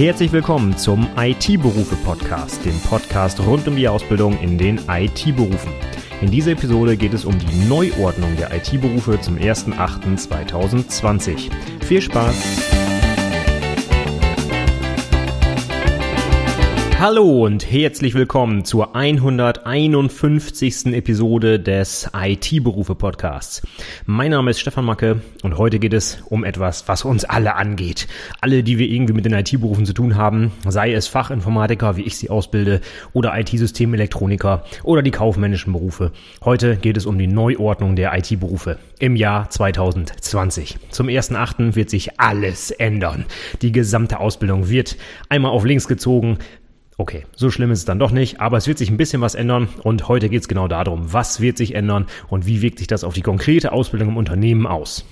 Herzlich willkommen zum IT-Berufe-Podcast, dem Podcast rund um die Ausbildung in den IT-Berufen. In dieser Episode geht es um die Neuordnung der IT-Berufe zum 01.08.2020. Viel Spaß! Hallo und herzlich willkommen zur 151. Episode des IT-Berufe Podcasts. Mein Name ist Stefan Macke und heute geht es um etwas, was uns alle angeht. Alle, die wir irgendwie mit den IT-Berufen zu tun haben, sei es Fachinformatiker, wie ich sie ausbilde, oder IT-Systemelektroniker oder die kaufmännischen Berufe. Heute geht es um die Neuordnung der IT-Berufe im Jahr 2020. Zum 1.8. wird sich alles ändern. Die gesamte Ausbildung wird einmal auf links gezogen, Okay, so schlimm ist es dann doch nicht, aber es wird sich ein bisschen was ändern und heute geht es genau darum, was wird sich ändern und wie wirkt sich das auf die konkrete Ausbildung im Unternehmen aus.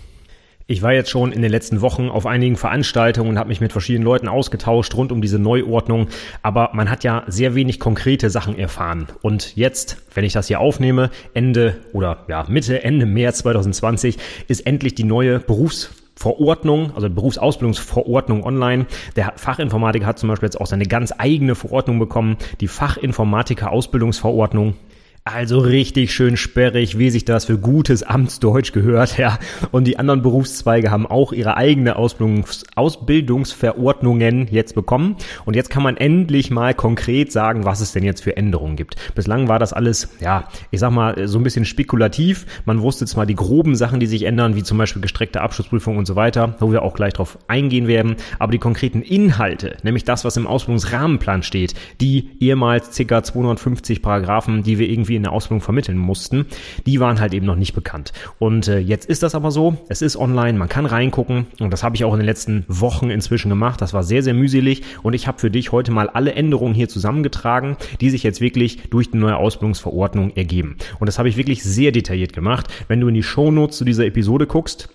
Ich war jetzt schon in den letzten Wochen auf einigen Veranstaltungen und habe mich mit verschiedenen Leuten ausgetauscht rund um diese Neuordnung, aber man hat ja sehr wenig konkrete Sachen erfahren. Und jetzt, wenn ich das hier aufnehme, Ende oder ja, Mitte, Ende März 2020 ist endlich die neue Berufs Verordnung, also Berufsausbildungsverordnung online. Der Fachinformatiker hat zum Beispiel jetzt auch seine ganz eigene Verordnung bekommen, die Fachinformatiker Ausbildungsverordnung. Also richtig schön sperrig, wie sich das für gutes Amtsdeutsch gehört, ja. Und die anderen Berufszweige haben auch ihre eigene Ausbildungs Ausbildungsverordnungen jetzt bekommen. Und jetzt kann man endlich mal konkret sagen, was es denn jetzt für Änderungen gibt. Bislang war das alles, ja, ich sag mal, so ein bisschen spekulativ. Man wusste zwar die groben Sachen, die sich ändern, wie zum Beispiel gestreckte Abschlussprüfung und so weiter, wo wir auch gleich drauf eingehen werden. Aber die konkreten Inhalte, nämlich das, was im Ausbildungsrahmenplan steht, die ehemals ca. 250 Paragraphen, die wir irgendwie in der Ausbildung vermitteln mussten, die waren halt eben noch nicht bekannt. Und äh, jetzt ist das aber so, es ist online, man kann reingucken und das habe ich auch in den letzten Wochen inzwischen gemacht. Das war sehr, sehr mühselig und ich habe für dich heute mal alle Änderungen hier zusammengetragen, die sich jetzt wirklich durch die neue Ausbildungsverordnung ergeben. Und das habe ich wirklich sehr detailliert gemacht. Wenn du in die Shownotes zu dieser Episode guckst,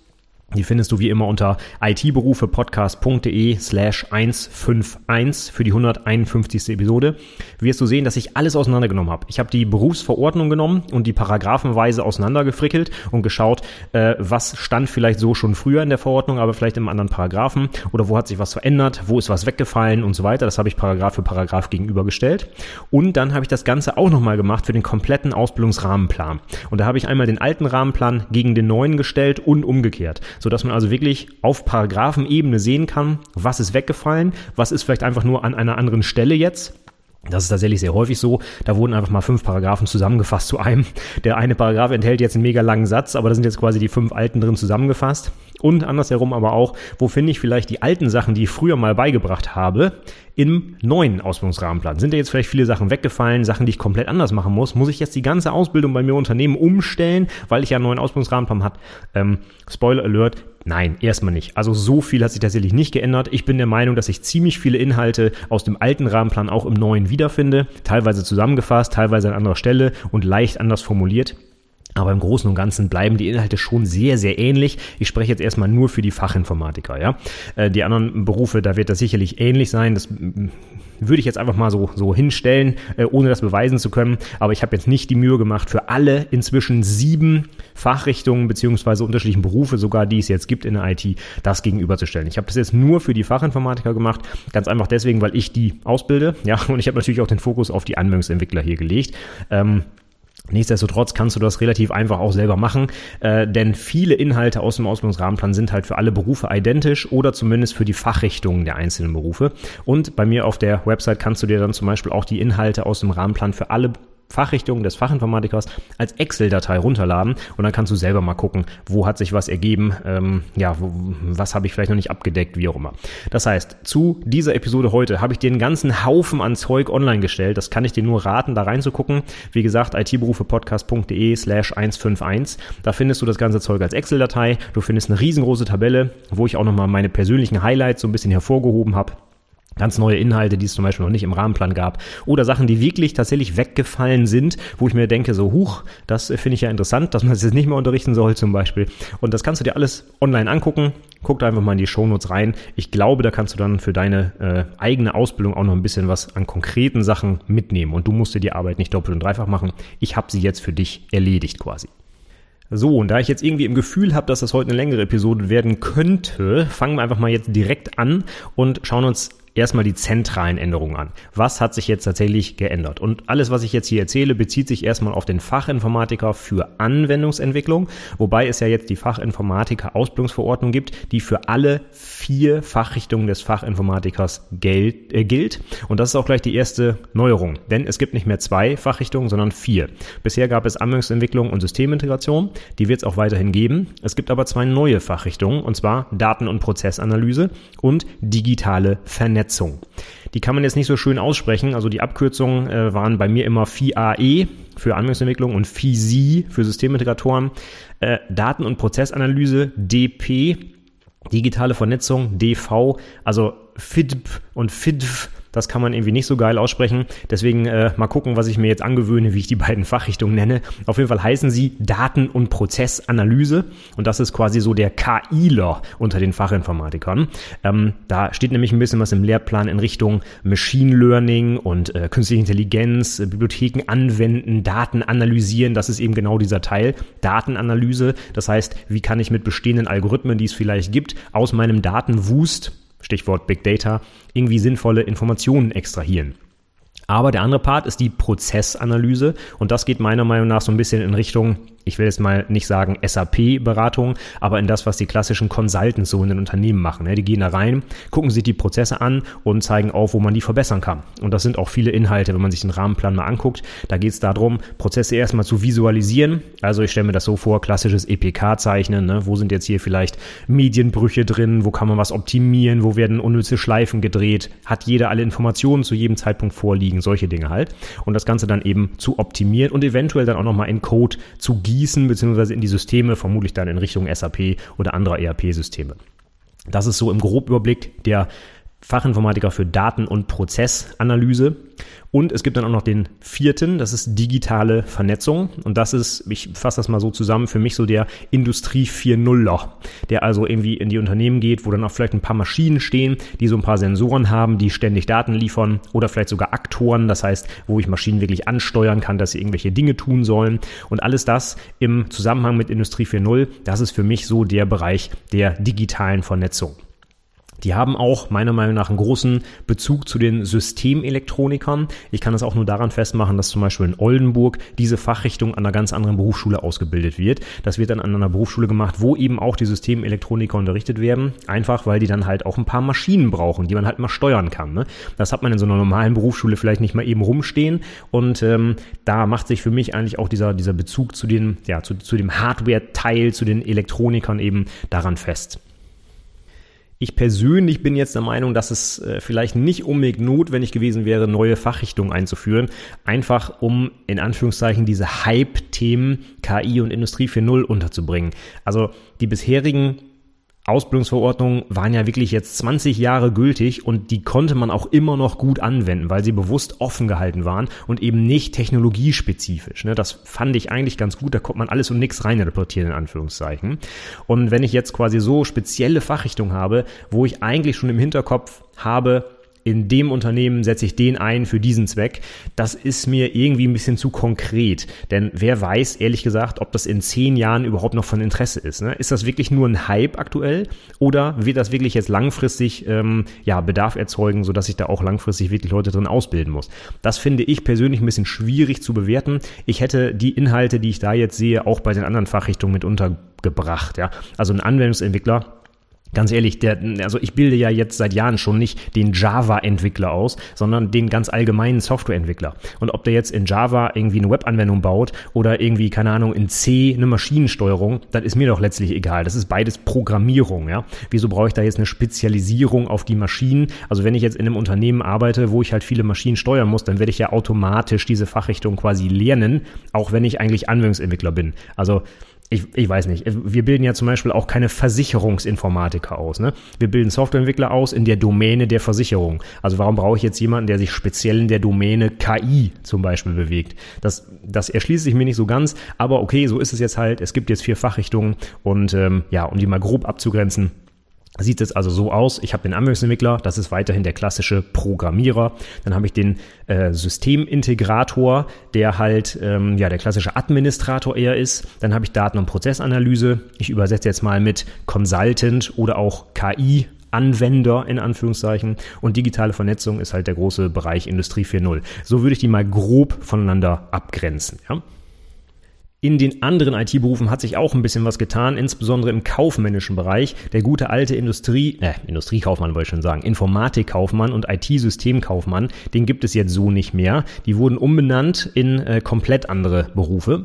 die findest du wie immer unter itberufepodcast.de slash 151 für die 151. Episode. Wirst du sehen, dass ich alles auseinandergenommen habe. Ich habe die Berufsverordnung genommen und die paragraphenweise auseinandergefrickelt und geschaut, äh, was stand vielleicht so schon früher in der Verordnung, aber vielleicht im anderen Paragraphen oder wo hat sich was verändert, wo ist was weggefallen und so weiter. Das habe ich Paragraph für Paragraph gegenübergestellt. Und dann habe ich das Ganze auch nochmal gemacht für den kompletten Ausbildungsrahmenplan. Und da habe ich einmal den alten Rahmenplan gegen den neuen gestellt und umgekehrt sodass man also wirklich auf Paragraphenebene sehen kann, was ist weggefallen, was ist vielleicht einfach nur an einer anderen Stelle jetzt. Das ist tatsächlich sehr häufig so. Da wurden einfach mal fünf Paragraphen zusammengefasst zu einem. Der eine Paragraph enthält jetzt einen mega langen Satz, aber da sind jetzt quasi die fünf alten drin zusammengefasst. Und andersherum aber auch, wo finde ich vielleicht die alten Sachen, die ich früher mal beigebracht habe, im neuen Ausbildungsrahmenplan. Sind da jetzt vielleicht viele Sachen weggefallen, Sachen, die ich komplett anders machen muss? Muss ich jetzt die ganze Ausbildung bei mir im Unternehmen umstellen, weil ich ja einen neuen Ausbildungsrahmenplan habe? Ähm, Spoiler Alert, Nein, erstmal nicht. Also so viel hat sich tatsächlich nicht geändert. Ich bin der Meinung, dass ich ziemlich viele Inhalte aus dem alten Rahmenplan auch im neuen wiederfinde. Teilweise zusammengefasst, teilweise an anderer Stelle und leicht anders formuliert. Aber im Großen und Ganzen bleiben die Inhalte schon sehr, sehr ähnlich. Ich spreche jetzt erstmal nur für die Fachinformatiker, ja. Äh, die anderen Berufe, da wird das sicherlich ähnlich sein. Das mm, würde ich jetzt einfach mal so, so hinstellen, äh, ohne das beweisen zu können. Aber ich habe jetzt nicht die Mühe gemacht, für alle inzwischen sieben Fachrichtungen beziehungsweise unterschiedlichen Berufe, sogar die es jetzt gibt in der IT, das gegenüberzustellen. Ich habe das jetzt nur für die Fachinformatiker gemacht. Ganz einfach deswegen, weil ich die ausbilde. Ja, und ich habe natürlich auch den Fokus auf die Anwendungsentwickler hier gelegt. Ähm, Nichtsdestotrotz kannst du das relativ einfach auch selber machen, äh, denn viele Inhalte aus dem Ausbildungsrahmenplan sind halt für alle Berufe identisch oder zumindest für die Fachrichtungen der einzelnen Berufe. Und bei mir auf der Website kannst du dir dann zum Beispiel auch die Inhalte aus dem Rahmenplan für alle Fachrichtung des Fachinformatikers als Excel-Datei runterladen und dann kannst du selber mal gucken, wo hat sich was ergeben, ähm, ja, wo, was habe ich vielleicht noch nicht abgedeckt, wie auch immer. Das heißt, zu dieser Episode heute habe ich dir einen ganzen Haufen an Zeug online gestellt. Das kann ich dir nur raten, da reinzugucken. Wie gesagt, itberufepodcast.de slash 151. Da findest du das ganze Zeug als Excel-Datei. Du findest eine riesengroße Tabelle, wo ich auch nochmal meine persönlichen Highlights so ein bisschen hervorgehoben habe ganz neue Inhalte, die es zum Beispiel noch nicht im Rahmenplan gab oder Sachen, die wirklich tatsächlich weggefallen sind, wo ich mir denke, so huch, das finde ich ja interessant, dass man es jetzt nicht mehr unterrichten soll zum Beispiel. Und das kannst du dir alles online angucken. Guck da einfach mal in die Shownotes rein. Ich glaube, da kannst du dann für deine äh, eigene Ausbildung auch noch ein bisschen was an konkreten Sachen mitnehmen. Und du musst dir die Arbeit nicht doppelt und dreifach machen. Ich habe sie jetzt für dich erledigt quasi. So, und da ich jetzt irgendwie im Gefühl habe, dass das heute eine längere Episode werden könnte, fangen wir einfach mal jetzt direkt an und schauen uns erstmal die zentralen Änderungen an. Was hat sich jetzt tatsächlich geändert? Und alles, was ich jetzt hier erzähle, bezieht sich erstmal auf den Fachinformatiker für Anwendungsentwicklung, wobei es ja jetzt die Fachinformatiker Ausbildungsverordnung gibt, die für alle vier Fachrichtungen des Fachinformatikers gilt, äh, gilt. Und das ist auch gleich die erste Neuerung, denn es gibt nicht mehr zwei Fachrichtungen, sondern vier. Bisher gab es Anwendungsentwicklung und Systemintegration, die wird es auch weiterhin geben. Es gibt aber zwei neue Fachrichtungen, und zwar Daten- und Prozessanalyse und digitale Vernetzung. Die kann man jetzt nicht so schön aussprechen, also die Abkürzungen äh, waren bei mir immer FIAE für Anwendungsentwicklung und FISI für Systemintegratoren. Äh, Daten- und Prozessanalyse DP digitale Vernetzung, DV, also FIDP und FIDF das kann man irgendwie nicht so geil aussprechen. Deswegen äh, mal gucken, was ich mir jetzt angewöhne, wie ich die beiden Fachrichtungen nenne. Auf jeden Fall heißen sie Daten- und Prozessanalyse. Und das ist quasi so der KIler unter den Fachinformatikern. Ähm, da steht nämlich ein bisschen was im Lehrplan in Richtung Machine Learning und äh, künstliche Intelligenz, äh, Bibliotheken anwenden, Daten analysieren. Das ist eben genau dieser Teil. Datenanalyse. Das heißt, wie kann ich mit bestehenden Algorithmen, die es vielleicht gibt, aus meinem Datenwust Stichwort Big Data, irgendwie sinnvolle Informationen extrahieren. Aber der andere Part ist die Prozessanalyse und das geht meiner Meinung nach so ein bisschen in Richtung ich will jetzt mal nicht sagen SAP-Beratung, aber in das, was die klassischen Consultants so in den Unternehmen machen. Die gehen da rein, gucken sich die Prozesse an und zeigen auf, wo man die verbessern kann. Und das sind auch viele Inhalte, wenn man sich den Rahmenplan mal anguckt. Da geht es darum, Prozesse erstmal zu visualisieren. Also ich stelle mir das so vor, klassisches EPK-Zeichnen. Ne? Wo sind jetzt hier vielleicht Medienbrüche drin? Wo kann man was optimieren? Wo werden unnütze Schleifen gedreht? Hat jeder alle Informationen zu jedem Zeitpunkt vorliegen? Solche Dinge halt. Und das Ganze dann eben zu optimieren und eventuell dann auch nochmal in Code zu gießen gießen, beziehungsweise in die Systeme, vermutlich dann in Richtung SAP oder anderer ERP-Systeme. Das ist so im Grobüberblick der Fachinformatiker für Daten- und Prozessanalyse. Und es gibt dann auch noch den vierten, das ist digitale Vernetzung. Und das ist, ich fasse das mal so zusammen, für mich so der Industrie 4.0-Loch, der also irgendwie in die Unternehmen geht, wo dann auch vielleicht ein paar Maschinen stehen, die so ein paar Sensoren haben, die ständig Daten liefern oder vielleicht sogar Aktoren, das heißt, wo ich Maschinen wirklich ansteuern kann, dass sie irgendwelche Dinge tun sollen. Und alles das im Zusammenhang mit Industrie 4.0, das ist für mich so der Bereich der digitalen Vernetzung. Die haben auch meiner Meinung nach einen großen Bezug zu den Systemelektronikern. Ich kann das auch nur daran festmachen, dass zum Beispiel in Oldenburg diese Fachrichtung an einer ganz anderen Berufsschule ausgebildet wird. Das wird dann an einer Berufsschule gemacht, wo eben auch die Systemelektroniker unterrichtet werden. Einfach, weil die dann halt auch ein paar Maschinen brauchen, die man halt mal steuern kann. Ne? Das hat man in so einer normalen Berufsschule vielleicht nicht mal eben rumstehen. Und ähm, da macht sich für mich eigentlich auch dieser, dieser Bezug zu, den, ja, zu, zu dem Hardware-Teil, zu den Elektronikern eben daran fest. Ich persönlich bin jetzt der Meinung, dass es äh, vielleicht nicht unbedingt notwendig gewesen wäre, neue Fachrichtungen einzuführen, einfach um in Anführungszeichen diese Hype-Themen KI und Industrie 4.0 unterzubringen. Also die bisherigen Ausbildungsverordnungen waren ja wirklich jetzt 20 Jahre gültig und die konnte man auch immer noch gut anwenden, weil sie bewusst offen gehalten waren und eben nicht technologiespezifisch. Ne? Das fand ich eigentlich ganz gut, da konnte man alles und nichts reinreportieren, in Anführungszeichen. Und wenn ich jetzt quasi so spezielle Fachrichtungen habe, wo ich eigentlich schon im Hinterkopf habe, in dem Unternehmen setze ich den ein für diesen Zweck. Das ist mir irgendwie ein bisschen zu konkret. Denn wer weiß, ehrlich gesagt, ob das in zehn Jahren überhaupt noch von Interesse ist. Ne? Ist das wirklich nur ein Hype aktuell oder wird das wirklich jetzt langfristig ähm, ja, Bedarf erzeugen, sodass ich da auch langfristig wirklich Leute drin ausbilden muss? Das finde ich persönlich ein bisschen schwierig zu bewerten. Ich hätte die Inhalte, die ich da jetzt sehe, auch bei den anderen Fachrichtungen mit untergebracht. Ja? Also ein Anwendungsentwickler Ganz ehrlich, der, also ich bilde ja jetzt seit Jahren schon nicht den Java-Entwickler aus, sondern den ganz allgemeinen Software-Entwickler. Und ob der jetzt in Java irgendwie eine Web-Anwendung baut oder irgendwie, keine Ahnung, in C eine Maschinensteuerung, das ist mir doch letztlich egal. Das ist beides Programmierung, ja. Wieso brauche ich da jetzt eine Spezialisierung auf die Maschinen? Also wenn ich jetzt in einem Unternehmen arbeite, wo ich halt viele Maschinen steuern muss, dann werde ich ja automatisch diese Fachrichtung quasi lernen, auch wenn ich eigentlich Anwendungsentwickler bin. Also ich, ich weiß nicht, wir bilden ja zum Beispiel auch keine Versicherungsinformatiker aus. Ne? Wir bilden Softwareentwickler aus in der Domäne der Versicherung. Also warum brauche ich jetzt jemanden, der sich speziell in der Domäne KI zum Beispiel bewegt? Das, das erschließt sich mir nicht so ganz, aber okay, so ist es jetzt halt. Es gibt jetzt vier Fachrichtungen und ähm, ja, um die mal grob abzugrenzen, Sieht es also so aus, ich habe den Anwendungsentwickler, das ist weiterhin der klassische Programmierer. Dann habe ich den äh, Systemintegrator, der halt ähm, ja der klassische Administrator eher ist. Dann habe ich Daten- und Prozessanalyse. Ich übersetze jetzt mal mit Consultant oder auch KI Anwender in Anführungszeichen und digitale Vernetzung ist halt der große Bereich Industrie 4.0. So würde ich die mal grob voneinander abgrenzen. Ja? In den anderen IT-Berufen hat sich auch ein bisschen was getan, insbesondere im kaufmännischen Bereich. Der gute alte Industrie, äh, Industriekaufmann wollte ich schon sagen, Informatikkaufmann und IT-Systemkaufmann, den gibt es jetzt so nicht mehr. Die wurden umbenannt in äh, komplett andere Berufe.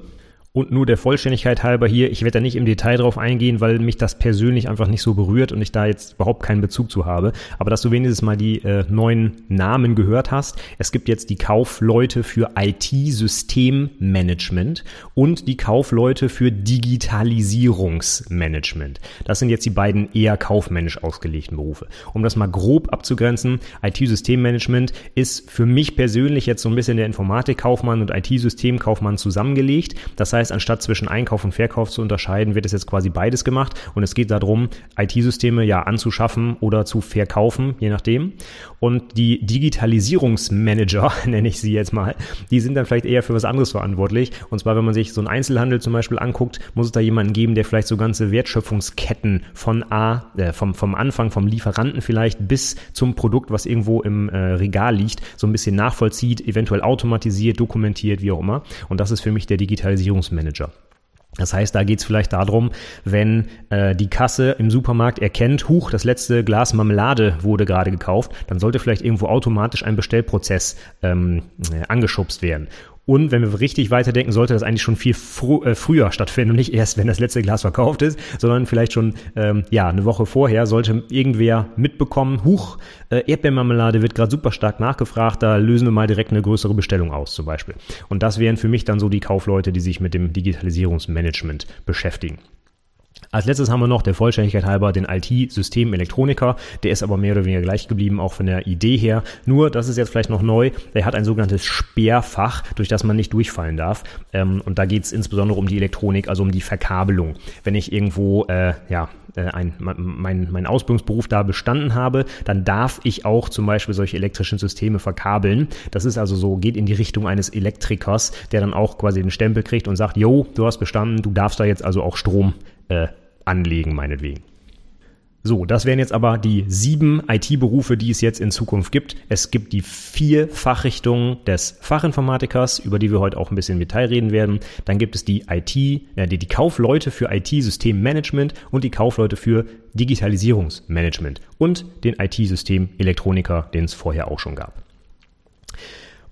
Und nur der Vollständigkeit halber hier, ich werde da nicht im Detail drauf eingehen, weil mich das persönlich einfach nicht so berührt und ich da jetzt überhaupt keinen Bezug zu habe. Aber dass du wenigstens mal die äh, neuen Namen gehört hast. Es gibt jetzt die Kaufleute für IT-Systemmanagement und die Kaufleute für Digitalisierungsmanagement. Das sind jetzt die beiden eher kaufmännisch ausgelegten Berufe. Um das mal grob abzugrenzen, IT-Systemmanagement ist für mich persönlich jetzt so ein bisschen der Informatikkaufmann und IT-Systemkaufmann zusammengelegt. Das heißt, heißt, anstatt zwischen Einkauf und Verkauf zu unterscheiden, wird es jetzt quasi beides gemacht und es geht darum, IT-Systeme ja anzuschaffen oder zu verkaufen, je nachdem. Und die Digitalisierungsmanager, nenne ich sie jetzt mal, die sind dann vielleicht eher für was anderes verantwortlich. Und zwar, wenn man sich so einen Einzelhandel zum Beispiel anguckt, muss es da jemanden geben, der vielleicht so ganze Wertschöpfungsketten von A, äh, vom, vom Anfang, vom Lieferanten vielleicht bis zum Produkt, was irgendwo im äh, Regal liegt, so ein bisschen nachvollzieht, eventuell automatisiert, dokumentiert, wie auch immer. Und das ist für mich der Digitalisierungsmanager. Das heißt, da geht es vielleicht darum, wenn äh, die Kasse im Supermarkt erkennt, huch, das letzte Glas Marmelade wurde gerade gekauft, dann sollte vielleicht irgendwo automatisch ein Bestellprozess ähm, äh, angeschubst werden. Und wenn wir richtig weiterdenken, sollte das eigentlich schon viel fr äh, früher stattfinden und nicht erst, wenn das letzte Glas verkauft ist, sondern vielleicht schon ähm, ja eine Woche vorher sollte irgendwer mitbekommen, huch, äh, Erdbeermarmelade wird gerade super stark nachgefragt, da lösen wir mal direkt eine größere Bestellung aus zum Beispiel. Und das wären für mich dann so die Kaufleute, die sich mit dem Digitalisierungsmanagement beschäftigen. Als letztes haben wir noch der Vollständigkeit halber den IT-Systemelektroniker. Der ist aber mehr oder weniger gleich geblieben, auch von der Idee her. Nur, das ist jetzt vielleicht noch neu, der hat ein sogenanntes Sperrfach, durch das man nicht durchfallen darf. Ähm, und da geht es insbesondere um die Elektronik, also um die Verkabelung. Wenn ich irgendwo, äh, ja, äh, ein, mein, mein Ausbildungsberuf da bestanden habe, dann darf ich auch zum Beispiel solche elektrischen Systeme verkabeln. Das ist also so, geht in die Richtung eines Elektrikers, der dann auch quasi den Stempel kriegt und sagt, jo, du hast bestanden, du darfst da jetzt also auch Strom äh, anlegen, meinetwegen. So, das wären jetzt aber die sieben IT-Berufe, die es jetzt in Zukunft gibt. Es gibt die vier Fachrichtungen des Fachinformatikers, über die wir heute auch ein bisschen im Detail reden werden. Dann gibt es die IT, äh, die, die Kaufleute für IT-Systemmanagement und die Kaufleute für Digitalisierungsmanagement und den IT-System-Elektroniker, den es vorher auch schon gab.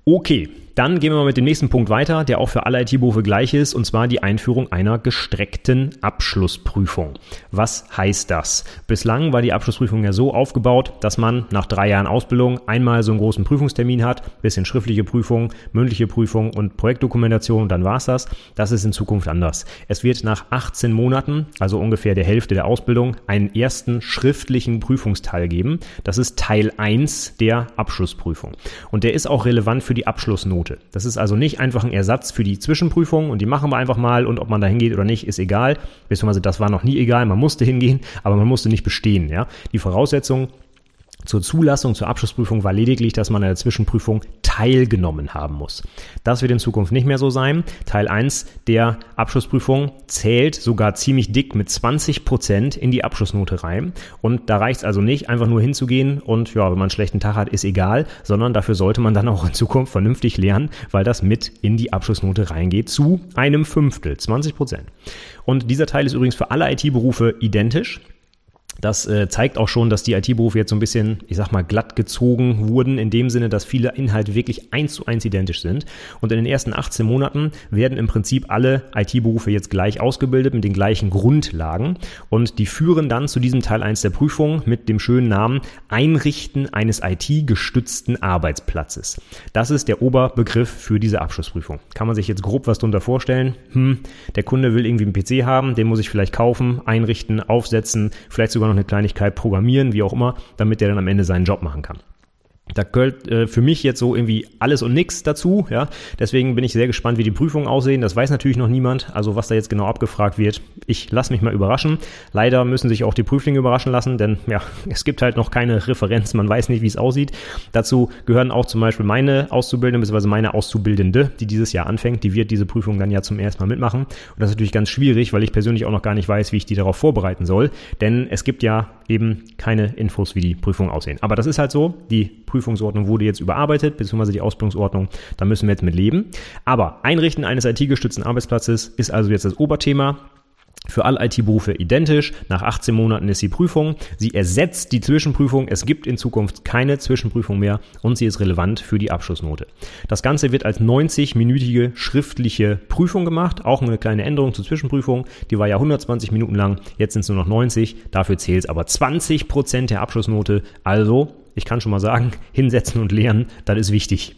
Okay, dann gehen wir mal mit dem nächsten Punkt weiter, der auch für alle IT-Berufe gleich ist, und zwar die Einführung einer gestreckten Abschlussprüfung. Was heißt das? Bislang war die Abschlussprüfung ja so aufgebaut, dass man nach drei Jahren Ausbildung einmal so einen großen Prüfungstermin hat, bisschen schriftliche Prüfung, mündliche Prüfung und Projektdokumentation und dann war's das. Das ist in Zukunft anders. Es wird nach 18 Monaten, also ungefähr der Hälfte der Ausbildung, einen ersten schriftlichen Prüfungsteil geben. Das ist Teil 1 der Abschlussprüfung. Und der ist auch relevant für die Abschlussnote. Note. Das ist also nicht einfach ein Ersatz für die Zwischenprüfung und die machen wir einfach mal und ob man da hingeht oder nicht, ist egal. Beziehungsweise das war noch nie egal, man musste hingehen, aber man musste nicht bestehen. Ja? Die Voraussetzung zur Zulassung, zur Abschlussprüfung war lediglich, dass man an der Zwischenprüfung teilgenommen haben muss. Das wird in Zukunft nicht mehr so sein. Teil 1 der Abschlussprüfung zählt sogar ziemlich dick mit 20 Prozent in die Abschlussnote rein. Und da reicht es also nicht, einfach nur hinzugehen und ja, wenn man einen schlechten Tag hat, ist egal, sondern dafür sollte man dann auch in Zukunft vernünftig lernen, weil das mit in die Abschlussnote reingeht zu einem Fünftel, 20 Prozent. Und dieser Teil ist übrigens für alle IT-Berufe identisch. Das äh, zeigt auch schon, dass die IT-Berufe jetzt so ein bisschen, ich sag mal, glatt gezogen wurden, in dem Sinne, dass viele Inhalte wirklich eins zu eins identisch sind. Und in den ersten 18 Monaten werden im Prinzip alle IT-Berufe jetzt gleich ausgebildet mit den gleichen Grundlagen. Und die führen dann zu diesem Teil 1 der Prüfung mit dem schönen Namen Einrichten eines IT-gestützten Arbeitsplatzes. Das ist der Oberbegriff für diese Abschlussprüfung. Kann man sich jetzt grob was darunter vorstellen? Hm, der Kunde will irgendwie einen PC haben, den muss ich vielleicht kaufen, einrichten, aufsetzen, vielleicht sogar noch eine Kleinigkeit programmieren, wie auch immer, damit der dann am Ende seinen Job machen kann. Da gehört äh, für mich jetzt so irgendwie alles und nichts dazu. Ja, deswegen bin ich sehr gespannt, wie die Prüfungen aussehen. Das weiß natürlich noch niemand. Also was da jetzt genau abgefragt wird, ich lasse mich mal überraschen. Leider müssen sich auch die Prüflinge überraschen lassen, denn ja, es gibt halt noch keine Referenz. Man weiß nicht, wie es aussieht. Dazu gehören auch zum Beispiel meine Auszubildende bzw. meine Auszubildende, die dieses Jahr anfängt. Die wird diese Prüfung dann ja zum ersten Mal mitmachen. Und das ist natürlich ganz schwierig, weil ich persönlich auch noch gar nicht weiß, wie ich die darauf vorbereiten soll. Denn es gibt ja eben keine Infos, wie die Prüfungen aussehen. Aber das ist halt so. Die Prüfungsordnung wurde jetzt überarbeitet, beziehungsweise die Ausbildungsordnung. Da müssen wir jetzt mit leben. Aber Einrichten eines IT-gestützten Arbeitsplatzes ist also jetzt das Oberthema. Für alle IT-Berufe identisch. Nach 18 Monaten ist die Prüfung. Sie ersetzt die Zwischenprüfung. Es gibt in Zukunft keine Zwischenprüfung mehr und sie ist relevant für die Abschlussnote. Das Ganze wird als 90-minütige schriftliche Prüfung gemacht. Auch eine kleine Änderung zur Zwischenprüfung. Die war ja 120 Minuten lang. Jetzt sind es nur noch 90. Dafür zählt es aber 20 Prozent der Abschlussnote. Also, ich kann schon mal sagen, hinsetzen und lernen, das ist wichtig.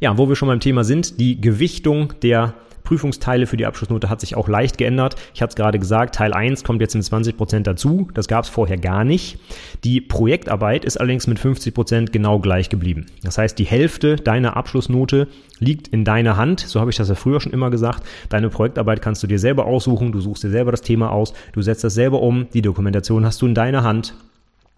Ja, wo wir schon beim Thema sind, die Gewichtung der Prüfungsteile für die Abschlussnote hat sich auch leicht geändert. Ich hatte es gerade gesagt, Teil 1 kommt jetzt mit 20 Prozent dazu. Das gab es vorher gar nicht. Die Projektarbeit ist allerdings mit 50 Prozent genau gleich geblieben. Das heißt, die Hälfte deiner Abschlussnote liegt in deiner Hand. So habe ich das ja früher schon immer gesagt. Deine Projektarbeit kannst du dir selber aussuchen. Du suchst dir selber das Thema aus. Du setzt das selber um. Die Dokumentation hast du in deiner Hand.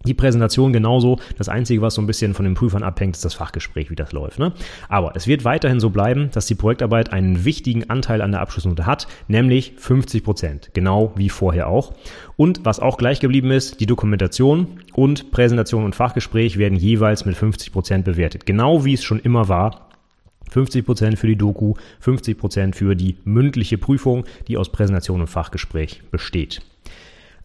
Die Präsentation genauso. Das Einzige, was so ein bisschen von den Prüfern abhängt, ist das Fachgespräch, wie das läuft. Ne? Aber es wird weiterhin so bleiben, dass die Projektarbeit einen wichtigen Anteil an der Abschlussnote hat, nämlich 50 Prozent. Genau wie vorher auch. Und was auch gleich geblieben ist, die Dokumentation und Präsentation und Fachgespräch werden jeweils mit 50 Prozent bewertet. Genau wie es schon immer war. 50 Prozent für die Doku, 50 Prozent für die mündliche Prüfung, die aus Präsentation und Fachgespräch besteht.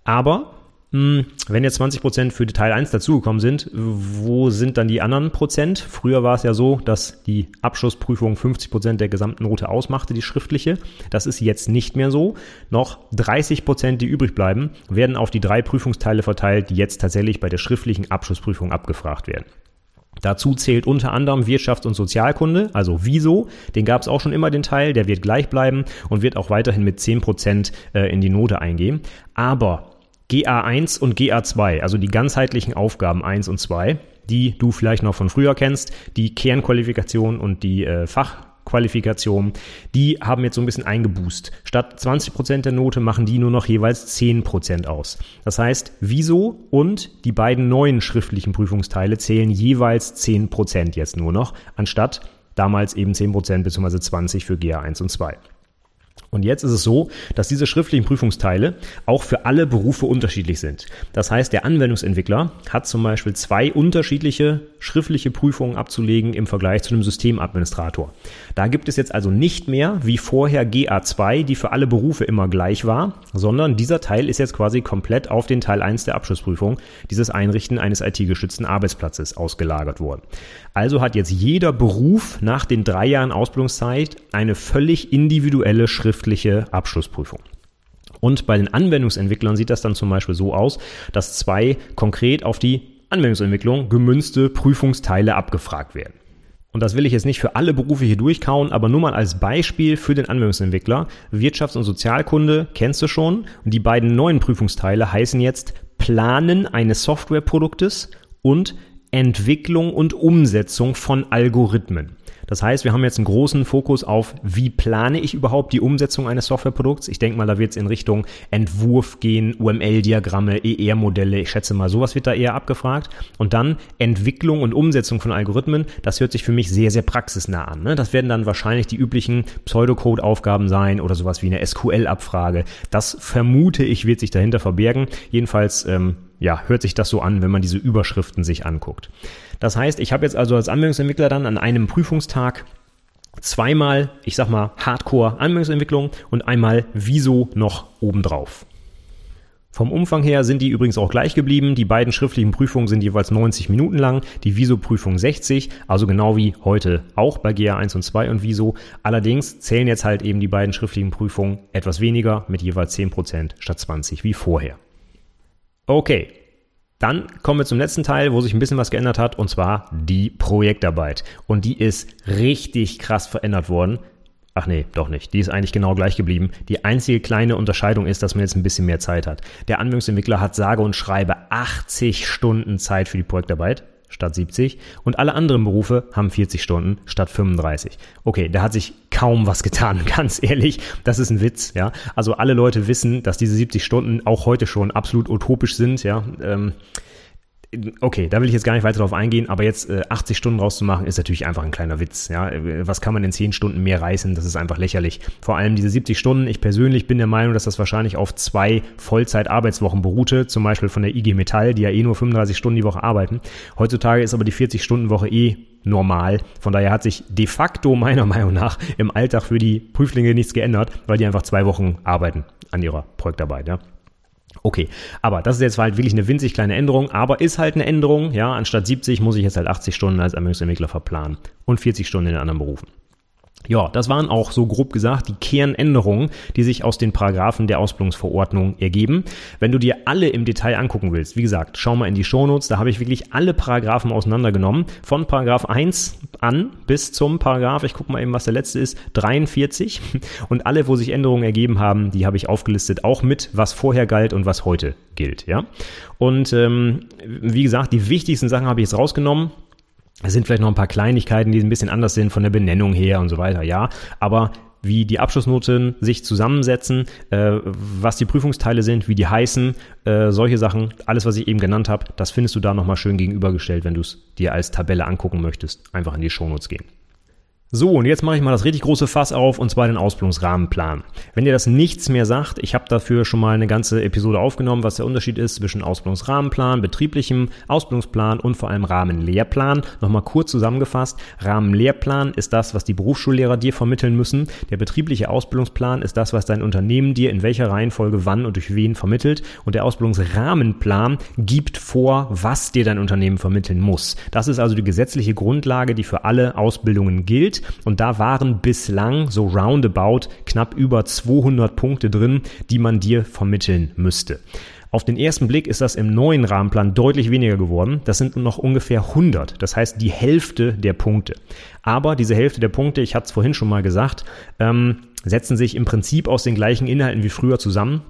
Aber wenn jetzt 20 Prozent für Teil 1 dazugekommen sind, wo sind dann die anderen Prozent? Früher war es ja so, dass die Abschlussprüfung 50 Prozent der gesamten Note ausmachte, die schriftliche. Das ist jetzt nicht mehr so. Noch 30 Prozent, die übrig bleiben, werden auf die drei Prüfungsteile verteilt, die jetzt tatsächlich bei der schriftlichen Abschlussprüfung abgefragt werden. Dazu zählt unter anderem Wirtschafts- und Sozialkunde, also Wieso. Den gab es auch schon immer den Teil, der wird gleich bleiben und wird auch weiterhin mit 10 Prozent äh, in die Note eingehen. Aber GA1 und GA2, also die ganzheitlichen Aufgaben 1 und 2, die du vielleicht noch von früher kennst, die Kernqualifikation und die äh, Fachqualifikation, die haben jetzt so ein bisschen eingeboost. Statt 20% der Note machen die nur noch jeweils 10% aus. Das heißt, Wieso und die beiden neuen schriftlichen Prüfungsteile zählen jeweils 10% jetzt nur noch, anstatt damals eben 10% bzw. 20 für GA1 und 2. Und jetzt ist es so, dass diese schriftlichen Prüfungsteile auch für alle Berufe unterschiedlich sind. Das heißt, der Anwendungsentwickler hat zum Beispiel zwei unterschiedliche schriftliche Prüfungen abzulegen im Vergleich zu einem Systemadministrator. Da gibt es jetzt also nicht mehr wie vorher GA2, die für alle Berufe immer gleich war, sondern dieser Teil ist jetzt quasi komplett auf den Teil 1 der Abschlussprüfung, dieses Einrichten eines IT-geschützten Arbeitsplatzes ausgelagert worden. Also hat jetzt jeder Beruf nach den drei Jahren Ausbildungszeit eine völlig individuelle schriftliche Abschlussprüfung. Und bei den Anwendungsentwicklern sieht das dann zum Beispiel so aus, dass zwei konkret auf die Anwendungsentwicklung gemünzte Prüfungsteile abgefragt werden. Und das will ich jetzt nicht für alle Berufe hier durchkauen, aber nur mal als Beispiel für den Anwendungsentwickler. Wirtschafts- und Sozialkunde kennst du schon. Und die beiden neuen Prüfungsteile heißen jetzt Planen eines Softwareproduktes und Entwicklung und Umsetzung von Algorithmen. Das heißt, wir haben jetzt einen großen Fokus auf, wie plane ich überhaupt die Umsetzung eines Softwareprodukts. Ich denke mal, da wird es in Richtung Entwurf gehen, UML-Diagramme, ER-Modelle. Ich schätze mal, sowas wird da eher abgefragt. Und dann Entwicklung und Umsetzung von Algorithmen. Das hört sich für mich sehr, sehr praxisnah an. Ne? Das werden dann wahrscheinlich die üblichen Pseudocode-Aufgaben sein oder sowas wie eine SQL-Abfrage. Das vermute ich, wird sich dahinter verbergen. Jedenfalls, ähm, ja, hört sich das so an, wenn man diese Überschriften sich anguckt. Das heißt, ich habe jetzt also als Anwendungsentwickler dann an einem Prüfungstag zweimal, ich sag mal, Hardcore-Anwendungsentwicklung und einmal Wieso noch obendrauf. Vom Umfang her sind die übrigens auch gleich geblieben. Die beiden schriftlichen Prüfungen sind jeweils 90 Minuten lang, die Viso-Prüfung 60, also genau wie heute auch bei GA1 und 2 und Viso. Allerdings zählen jetzt halt eben die beiden schriftlichen Prüfungen etwas weniger mit jeweils 10% statt 20 wie vorher. Okay, dann kommen wir zum letzten Teil, wo sich ein bisschen was geändert hat, und zwar die Projektarbeit. Und die ist richtig krass verändert worden. Ach nee, doch nicht. Die ist eigentlich genau gleich geblieben. Die einzige kleine Unterscheidung ist, dass man jetzt ein bisschen mehr Zeit hat. Der Anwendungsentwickler hat sage und schreibe 80 Stunden Zeit für die Projektarbeit statt 70 und alle anderen Berufe haben 40 Stunden statt 35. Okay, da hat sich kaum was getan, ganz ehrlich. Das ist ein Witz, ja. Also alle Leute wissen, dass diese 70 Stunden auch heute schon absolut utopisch sind, ja. Ähm, okay, da will ich jetzt gar nicht weiter drauf eingehen, aber jetzt äh, 80 Stunden rauszumachen, ist natürlich einfach ein kleiner Witz. Ja? Äh, was kann man in 10 Stunden mehr reißen? Das ist einfach lächerlich. Vor allem diese 70 Stunden, ich persönlich bin der Meinung, dass das wahrscheinlich auf zwei Vollzeit-Arbeitswochen beruhte, zum Beispiel von der IG Metall, die ja eh nur 35 Stunden die Woche arbeiten. Heutzutage ist aber die 40-Stunden-Woche eh normal. Von daher hat sich de facto meiner Meinung nach im Alltag für die Prüflinge nichts geändert, weil die einfach zwei Wochen arbeiten an ihrer Projektarbeit. Ja? Okay, aber das ist jetzt halt wirklich eine winzig kleine Änderung, aber ist halt eine Änderung. Ja, anstatt 70 muss ich jetzt halt 80 Stunden als Ermöglichungsentwickler verplanen und 40 Stunden in anderen Berufen. Ja, das waren auch so grob gesagt die Kernänderungen, die sich aus den Paragraphen der Ausbildungsverordnung ergeben. Wenn du dir alle im Detail angucken willst, wie gesagt, schau mal in die Shownotes, da habe ich wirklich alle Paragraphen auseinandergenommen, von Paragraph 1 an bis zum Paragraph, ich gucke mal eben, was der letzte ist, 43 und alle, wo sich Änderungen ergeben haben, die habe ich aufgelistet, auch mit, was vorher galt und was heute gilt, ja. Und ähm, wie gesagt, die wichtigsten Sachen habe ich jetzt rausgenommen. Es sind vielleicht noch ein paar Kleinigkeiten, die ein bisschen anders sind von der Benennung her und so weiter, ja. Aber wie die Abschlussnoten sich zusammensetzen, äh, was die Prüfungsteile sind, wie die heißen, äh, solche Sachen, alles, was ich eben genannt habe, das findest du da nochmal schön gegenübergestellt, wenn du es dir als Tabelle angucken möchtest. Einfach in die Shownotes gehen. So, und jetzt mache ich mal das richtig große Fass auf, und zwar den Ausbildungsrahmenplan. Wenn dir das nichts mehr sagt, ich habe dafür schon mal eine ganze Episode aufgenommen, was der Unterschied ist zwischen Ausbildungsrahmenplan, betrieblichem Ausbildungsplan und vor allem Rahmenlehrplan. Nochmal kurz zusammengefasst, Rahmenlehrplan ist das, was die Berufsschullehrer dir vermitteln müssen. Der betriebliche Ausbildungsplan ist das, was dein Unternehmen dir in welcher Reihenfolge wann und durch wen vermittelt. Und der Ausbildungsrahmenplan gibt vor, was dir dein Unternehmen vermitteln muss. Das ist also die gesetzliche Grundlage, die für alle Ausbildungen gilt und da waren bislang so roundabout knapp über 200 Punkte drin, die man dir vermitteln müsste. Auf den ersten Blick ist das im neuen Rahmenplan deutlich weniger geworden. Das sind nur noch ungefähr 100. Das heißt die Hälfte der Punkte. Aber diese Hälfte der Punkte, ich hatte es vorhin schon mal gesagt, ähm, setzen sich im Prinzip aus den gleichen Inhalten wie früher zusammen.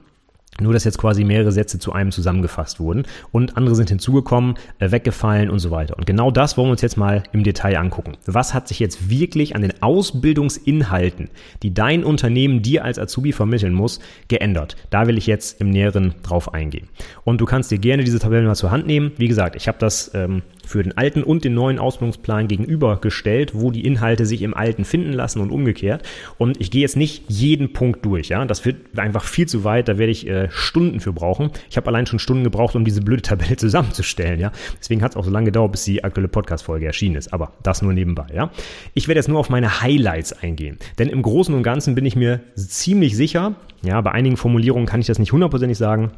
Nur, dass jetzt quasi mehrere Sätze zu einem zusammengefasst wurden und andere sind hinzugekommen, äh, weggefallen und so weiter. Und genau das wollen wir uns jetzt mal im Detail angucken. Was hat sich jetzt wirklich an den Ausbildungsinhalten, die dein Unternehmen dir als Azubi vermitteln muss, geändert? Da will ich jetzt im Näheren drauf eingehen. Und du kannst dir gerne diese Tabelle mal zur Hand nehmen. Wie gesagt, ich habe das ähm, für den alten und den neuen Ausbildungsplan gegenübergestellt, wo die Inhalte sich im alten finden lassen und umgekehrt. Und ich gehe jetzt nicht jeden Punkt durch. Ja, das wird einfach viel zu weit. Da werde ich äh, Stunden für brauchen. Ich habe allein schon Stunden gebraucht, um diese blöde Tabelle zusammenzustellen. Ja, deswegen hat es auch so lange gedauert, bis die aktuelle Podcast-Folge erschienen ist. Aber das nur nebenbei. Ja, ich werde jetzt nur auf meine Highlights eingehen, denn im Großen und Ganzen bin ich mir ziemlich sicher. Ja, bei einigen Formulierungen kann ich das nicht hundertprozentig sagen.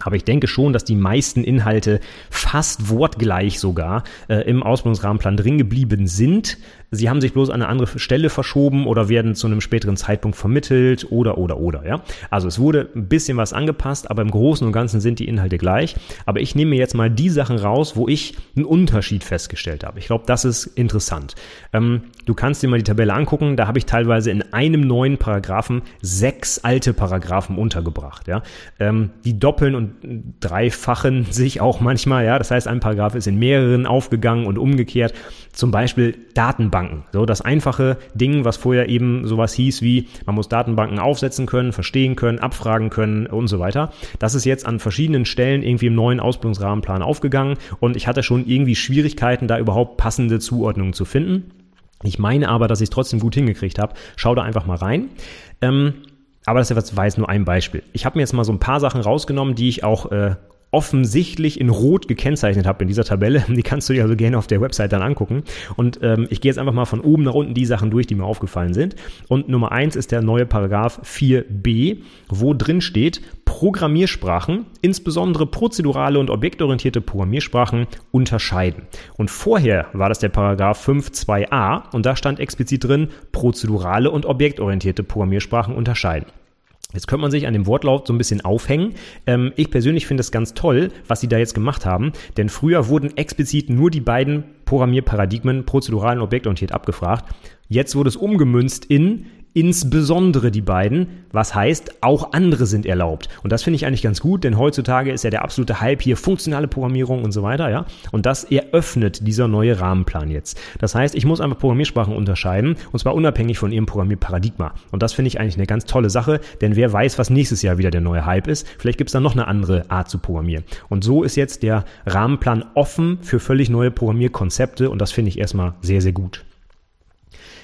Aber ich denke schon, dass die meisten Inhalte fast wortgleich sogar äh, im Ausbildungsrahmenplan drin geblieben sind. Sie haben sich bloß an eine andere Stelle verschoben oder werden zu einem späteren Zeitpunkt vermittelt oder oder oder. Ja, also es wurde ein bisschen was angepasst, aber im Großen und Ganzen sind die Inhalte gleich. Aber ich nehme mir jetzt mal die Sachen raus, wo ich einen Unterschied festgestellt habe. Ich glaube, das ist interessant. Ähm, du kannst dir mal die Tabelle angucken. Da habe ich teilweise in einem neuen Paragraphen sechs alte Paragraphen untergebracht. Ja, ähm, die doppeln und dreifachen sich auch manchmal. Ja, das heißt, ein Paragraph ist in mehreren aufgegangen und umgekehrt. Zum Beispiel Datenbanken. So das einfache Ding, was vorher eben sowas hieß wie, man muss Datenbanken aufsetzen können, verstehen können, abfragen können und so weiter. Das ist jetzt an verschiedenen Stellen irgendwie im neuen Ausbildungsrahmenplan aufgegangen und ich hatte schon irgendwie Schwierigkeiten, da überhaupt passende Zuordnungen zu finden. Ich meine aber, dass ich es trotzdem gut hingekriegt habe. Schau da einfach mal rein. Ähm, aber das war jetzt nur ein Beispiel. Ich habe mir jetzt mal so ein paar Sachen rausgenommen, die ich auch äh, offensichtlich in Rot gekennzeichnet habe in dieser Tabelle. Die kannst du dir also gerne auf der Website dann angucken. Und ähm, ich gehe jetzt einfach mal von oben nach unten die Sachen durch, die mir aufgefallen sind. Und Nummer eins ist der neue Paragraph 4b, wo drin steht, Programmiersprachen, insbesondere prozedurale und objektorientierte Programmiersprachen, unterscheiden. Und vorher war das der Paragraph 5.2a und da stand explizit drin, prozedurale und objektorientierte Programmiersprachen unterscheiden. Jetzt könnte man sich an dem Wortlaut so ein bisschen aufhängen. Ähm, ich persönlich finde es ganz toll, was sie da jetzt gemacht haben, denn früher wurden explizit nur die beiden Programmierparadigmen prozedural und objektorientiert abgefragt. Jetzt wurde es umgemünzt in insbesondere die beiden, was heißt, auch andere sind erlaubt. Und das finde ich eigentlich ganz gut, denn heutzutage ist ja der absolute Hype hier funktionale Programmierung und so weiter, ja. Und das eröffnet dieser neue Rahmenplan jetzt. Das heißt, ich muss einfach Programmiersprachen unterscheiden und zwar unabhängig von ihrem Programmierparadigma. Und das finde ich eigentlich eine ganz tolle Sache, denn wer weiß, was nächstes Jahr wieder der neue Hype ist. Vielleicht gibt es dann noch eine andere Art zu programmieren. Und so ist jetzt der Rahmenplan offen für völlig neue Programmierkonzepte und das finde ich erstmal sehr, sehr gut.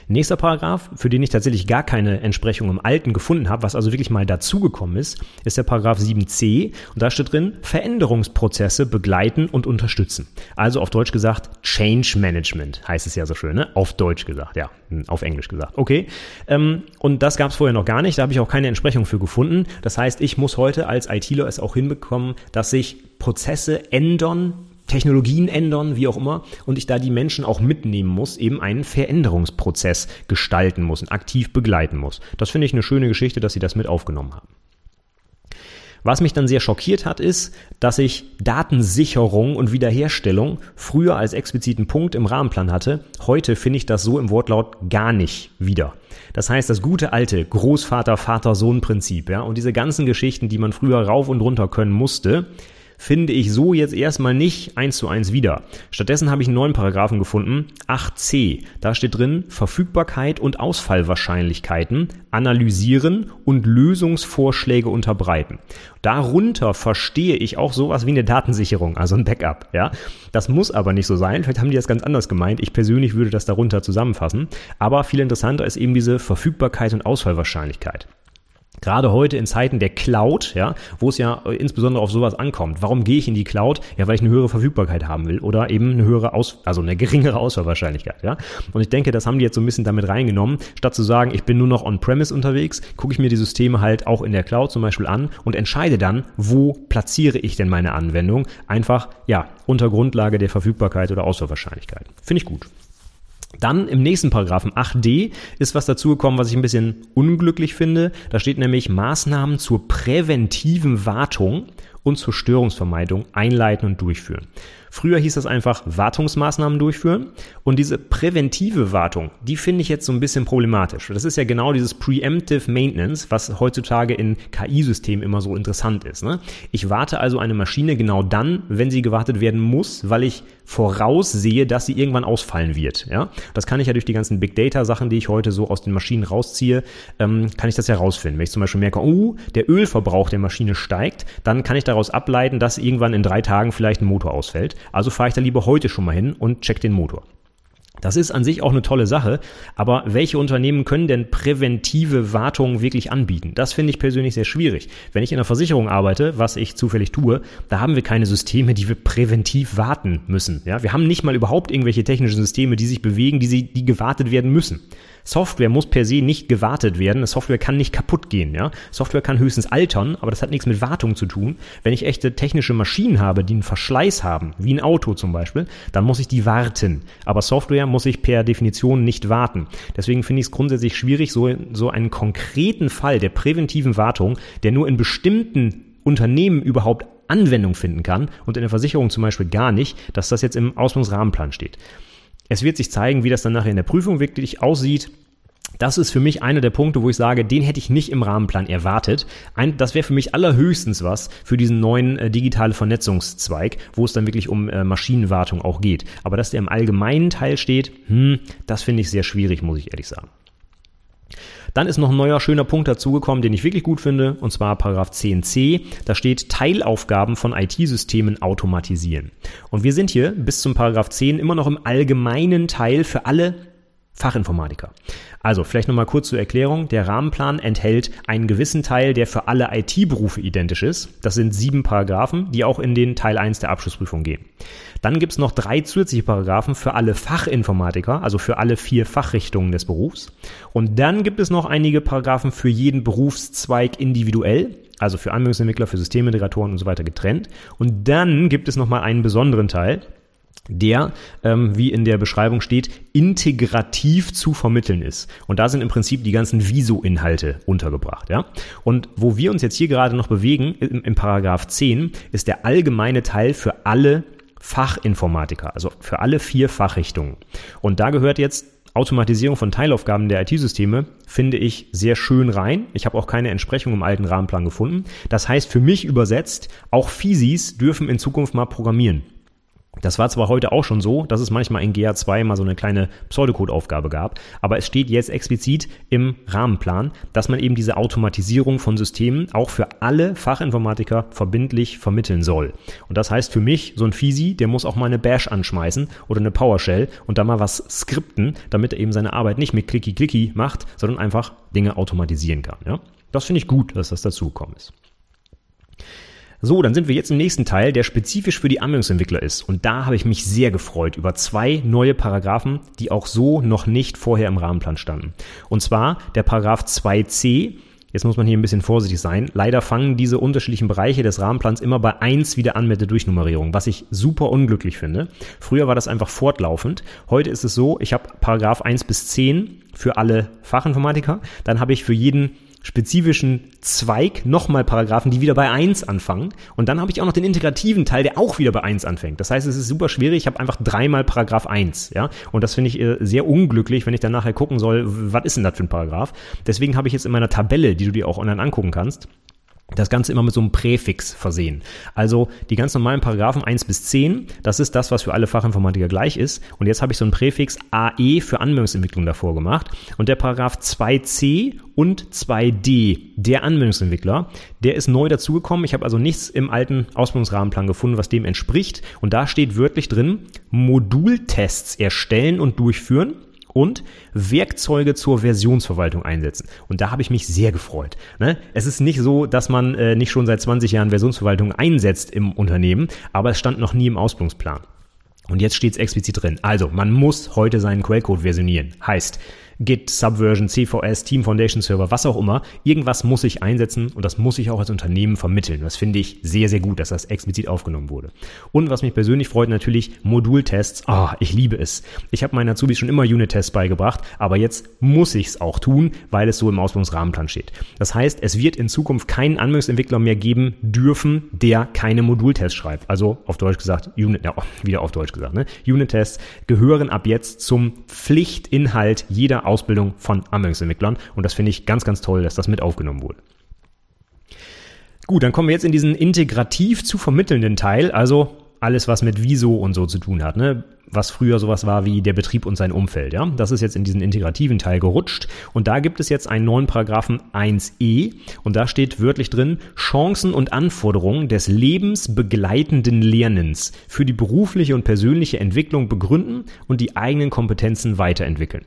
Nächster Paragraph, für den ich tatsächlich gar keine Entsprechung im Alten gefunden habe, was also wirklich mal dazugekommen ist, ist der Paragraph 7c und da steht drin, Veränderungsprozesse begleiten und unterstützen. Also auf Deutsch gesagt, Change Management heißt es ja so schön, ne? Auf Deutsch gesagt, ja, hm, auf Englisch gesagt. Okay, ähm, und das gab es vorher noch gar nicht, da habe ich auch keine Entsprechung für gefunden. Das heißt, ich muss heute als ITler es auch hinbekommen, dass sich Prozesse ändern, Technologien ändern, wie auch immer, und ich da die Menschen auch mitnehmen muss, eben einen Veränderungsprozess gestalten muss und aktiv begleiten muss. Das finde ich eine schöne Geschichte, dass sie das mit aufgenommen haben. Was mich dann sehr schockiert hat, ist, dass ich Datensicherung und Wiederherstellung früher als expliziten Punkt im Rahmenplan hatte. Heute finde ich das so im Wortlaut gar nicht wieder. Das heißt, das gute alte Großvater, Vater, Sohn Prinzip, ja, und diese ganzen Geschichten, die man früher rauf und runter können musste, finde ich so jetzt erstmal nicht eins zu eins wieder. Stattdessen habe ich einen neuen Paragraphen gefunden, 8c. Da steht drin, Verfügbarkeit und Ausfallwahrscheinlichkeiten analysieren und Lösungsvorschläge unterbreiten. Darunter verstehe ich auch sowas wie eine Datensicherung, also ein Backup, ja. Das muss aber nicht so sein. Vielleicht haben die das ganz anders gemeint. Ich persönlich würde das darunter zusammenfassen. Aber viel interessanter ist eben diese Verfügbarkeit und Ausfallwahrscheinlichkeit. Gerade heute in Zeiten der Cloud, ja, wo es ja äh, insbesondere auf sowas ankommt. Warum gehe ich in die Cloud? Ja, weil ich eine höhere Verfügbarkeit haben will oder eben eine höhere Aus, also eine geringere Auswahlwahrscheinlichkeit, ja. Und ich denke, das haben die jetzt so ein bisschen damit reingenommen. Statt zu sagen, ich bin nur noch on-premise unterwegs, gucke ich mir die Systeme halt auch in der Cloud zum Beispiel an und entscheide dann, wo platziere ich denn meine Anwendung? Einfach, ja, unter Grundlage der Verfügbarkeit oder Auswahlwahrscheinlichkeit. Finde ich gut. Dann im nächsten Paragraphen 8d ist was dazugekommen, was ich ein bisschen unglücklich finde. Da steht nämlich Maßnahmen zur präventiven Wartung und zur Störungsvermeidung einleiten und durchführen. Früher hieß das einfach Wartungsmaßnahmen durchführen und diese präventive Wartung, die finde ich jetzt so ein bisschen problematisch. Das ist ja genau dieses Preemptive Maintenance, was heutzutage in KI-Systemen immer so interessant ist. Ne? Ich warte also eine Maschine genau dann, wenn sie gewartet werden muss, weil ich voraussehe, dass sie irgendwann ausfallen wird. Ja? Das kann ich ja durch die ganzen Big Data Sachen, die ich heute so aus den Maschinen rausziehe, ähm, kann ich das ja rausfinden. Wenn ich zum Beispiel merke, oh, der Ölverbrauch der Maschine steigt, dann kann ich daraus ableiten, dass irgendwann in drei Tagen vielleicht ein Motor ausfällt. Also fahre ich da lieber heute schon mal hin und check den Motor. Das ist an sich auch eine tolle Sache, aber welche Unternehmen können denn präventive Wartungen wirklich anbieten? Das finde ich persönlich sehr schwierig. Wenn ich in einer Versicherung arbeite, was ich zufällig tue, da haben wir keine Systeme, die wir präventiv warten müssen. Ja, wir haben nicht mal überhaupt irgendwelche technischen Systeme, die sich bewegen, die, sie, die gewartet werden müssen. Software muss per se nicht gewartet werden. Software kann nicht kaputt gehen. Ja? Software kann höchstens altern, aber das hat nichts mit Wartung zu tun. Wenn ich echte technische Maschinen habe, die einen Verschleiß haben, wie ein Auto zum Beispiel, dann muss ich die warten. Aber Software muss ich per Definition nicht warten. Deswegen finde ich es grundsätzlich schwierig, so, so einen konkreten Fall der präventiven Wartung, der nur in bestimmten Unternehmen überhaupt Anwendung finden kann und in der Versicherung zum Beispiel gar nicht, dass das jetzt im Ausbildungsrahmenplan steht. Es wird sich zeigen, wie das dann nachher in der Prüfung wirklich aussieht. Das ist für mich einer der Punkte, wo ich sage, den hätte ich nicht im Rahmenplan erwartet. Ein, das wäre für mich allerhöchstens was für diesen neuen äh, digitale Vernetzungszweig, wo es dann wirklich um äh, Maschinenwartung auch geht. Aber dass der im allgemeinen Teil steht, hm, das finde ich sehr schwierig, muss ich ehrlich sagen. Dann ist noch ein neuer schöner Punkt dazugekommen, den ich wirklich gut finde, und zwar Paragraph 10c. Da steht Teilaufgaben von IT-Systemen automatisieren. Und wir sind hier bis zum Paragraph 10 immer noch im allgemeinen Teil für alle Fachinformatiker. Also vielleicht nochmal kurz zur Erklärung. Der Rahmenplan enthält einen gewissen Teil, der für alle IT-Berufe identisch ist. Das sind sieben Paragraphen, die auch in den Teil 1 der Abschlussprüfung gehen. Dann gibt's noch drei zusätzliche Paragraphen für alle Fachinformatiker, also für alle vier Fachrichtungen des Berufs. Und dann gibt es noch einige Paragraphen für jeden Berufszweig individuell, also für Anwendungsentwickler, für Systemintegratoren und so weiter getrennt. Und dann gibt es nochmal einen besonderen Teil, der, ähm, wie in der Beschreibung steht, integrativ zu vermitteln ist. Und da sind im Prinzip die ganzen Viso-Inhalte untergebracht. Ja? Und wo wir uns jetzt hier gerade noch bewegen, im, im Paragraph 10, ist der allgemeine Teil für alle Fachinformatiker, also für alle vier Fachrichtungen. Und da gehört jetzt Automatisierung von Teilaufgaben der IT-Systeme finde ich sehr schön rein. Ich habe auch keine Entsprechung im alten Rahmenplan gefunden. Das heißt für mich übersetzt, auch Physis dürfen in Zukunft mal programmieren. Das war zwar heute auch schon so, dass es manchmal in GA2 mal so eine kleine Pseudocode-Aufgabe gab, aber es steht jetzt explizit im Rahmenplan, dass man eben diese Automatisierung von Systemen auch für alle Fachinformatiker verbindlich vermitteln soll. Und das heißt für mich, so ein Fisi, der muss auch mal eine Bash anschmeißen oder eine PowerShell und da mal was skripten, damit er eben seine Arbeit nicht mit Clicky-Clicky macht, sondern einfach Dinge automatisieren kann. Ja? Das finde ich gut, dass das dazugekommen ist. So, dann sind wir jetzt im nächsten Teil, der spezifisch für die Anwendungsentwickler ist. Und da habe ich mich sehr gefreut über zwei neue Paragraphen, die auch so noch nicht vorher im Rahmenplan standen. Und zwar der Paragraph 2c. Jetzt muss man hier ein bisschen vorsichtig sein. Leider fangen diese unterschiedlichen Bereiche des Rahmenplans immer bei 1 wieder an mit der Durchnummerierung, was ich super unglücklich finde. Früher war das einfach fortlaufend. Heute ist es so, ich habe Paragraph 1 bis 10 für alle Fachinformatiker. Dann habe ich für jeden spezifischen Zweig nochmal Paragraphen, die wieder bei eins anfangen. Und dann habe ich auch noch den integrativen Teil, der auch wieder bei eins anfängt. Das heißt, es ist super schwierig. Ich habe einfach dreimal Paragraph eins, ja. Und das finde ich äh, sehr unglücklich, wenn ich dann nachher gucken soll, was ist denn das für ein Paragraph. Deswegen habe ich jetzt in meiner Tabelle, die du dir auch online angucken kannst, das Ganze immer mit so einem Präfix versehen. Also die ganz normalen Paragraphen 1 bis 10, das ist das, was für alle Fachinformatiker gleich ist. Und jetzt habe ich so einen Präfix AE für Anwendungsentwicklung davor gemacht. Und der Paragraph 2c und 2d, der Anwendungsentwickler, der ist neu dazugekommen. Ich habe also nichts im alten Ausbildungsrahmenplan gefunden, was dem entspricht. Und da steht wörtlich drin, Modultests erstellen und durchführen und Werkzeuge zur Versionsverwaltung einsetzen. Und da habe ich mich sehr gefreut. Ne? Es ist nicht so, dass man äh, nicht schon seit 20 Jahren Versionsverwaltung einsetzt im Unternehmen, aber es stand noch nie im Ausbildungsplan. Und jetzt steht es explizit drin. Also, man muss heute seinen Quellcode versionieren. Heißt, Git, Subversion, CVS, Team Foundation Server, was auch immer. Irgendwas muss ich einsetzen und das muss ich auch als Unternehmen vermitteln. Das finde ich sehr, sehr gut, dass das explizit aufgenommen wurde. Und was mich persönlich freut, natürlich Modultests. Ah, oh, ich liebe es. Ich habe meinen Azubis schon immer Unit-Tests beigebracht, aber jetzt muss ich es auch tun, weil es so im Ausbildungsrahmenplan steht. Das heißt, es wird in Zukunft keinen Anwendungsentwickler mehr geben dürfen, der keine Modultests schreibt. Also auf Deutsch gesagt, Unit, ja, wieder auf Deutsch gesagt, ne? Unit-Tests gehören ab jetzt zum Pflichtinhalt jeder Ausbildung von Anwendungsentwicklern. Und das finde ich ganz, ganz toll, dass das mit aufgenommen wurde. Gut, dann kommen wir jetzt in diesen integrativ zu vermittelnden Teil, also alles, was mit Wieso und so zu tun hat, ne? was früher sowas war wie der Betrieb und sein Umfeld. Ja? Das ist jetzt in diesen integrativen Teil gerutscht. Und da gibt es jetzt einen neuen Paragraphen 1e und da steht wörtlich drin, Chancen und Anforderungen des lebensbegleitenden Lernens für die berufliche und persönliche Entwicklung begründen und die eigenen Kompetenzen weiterentwickeln.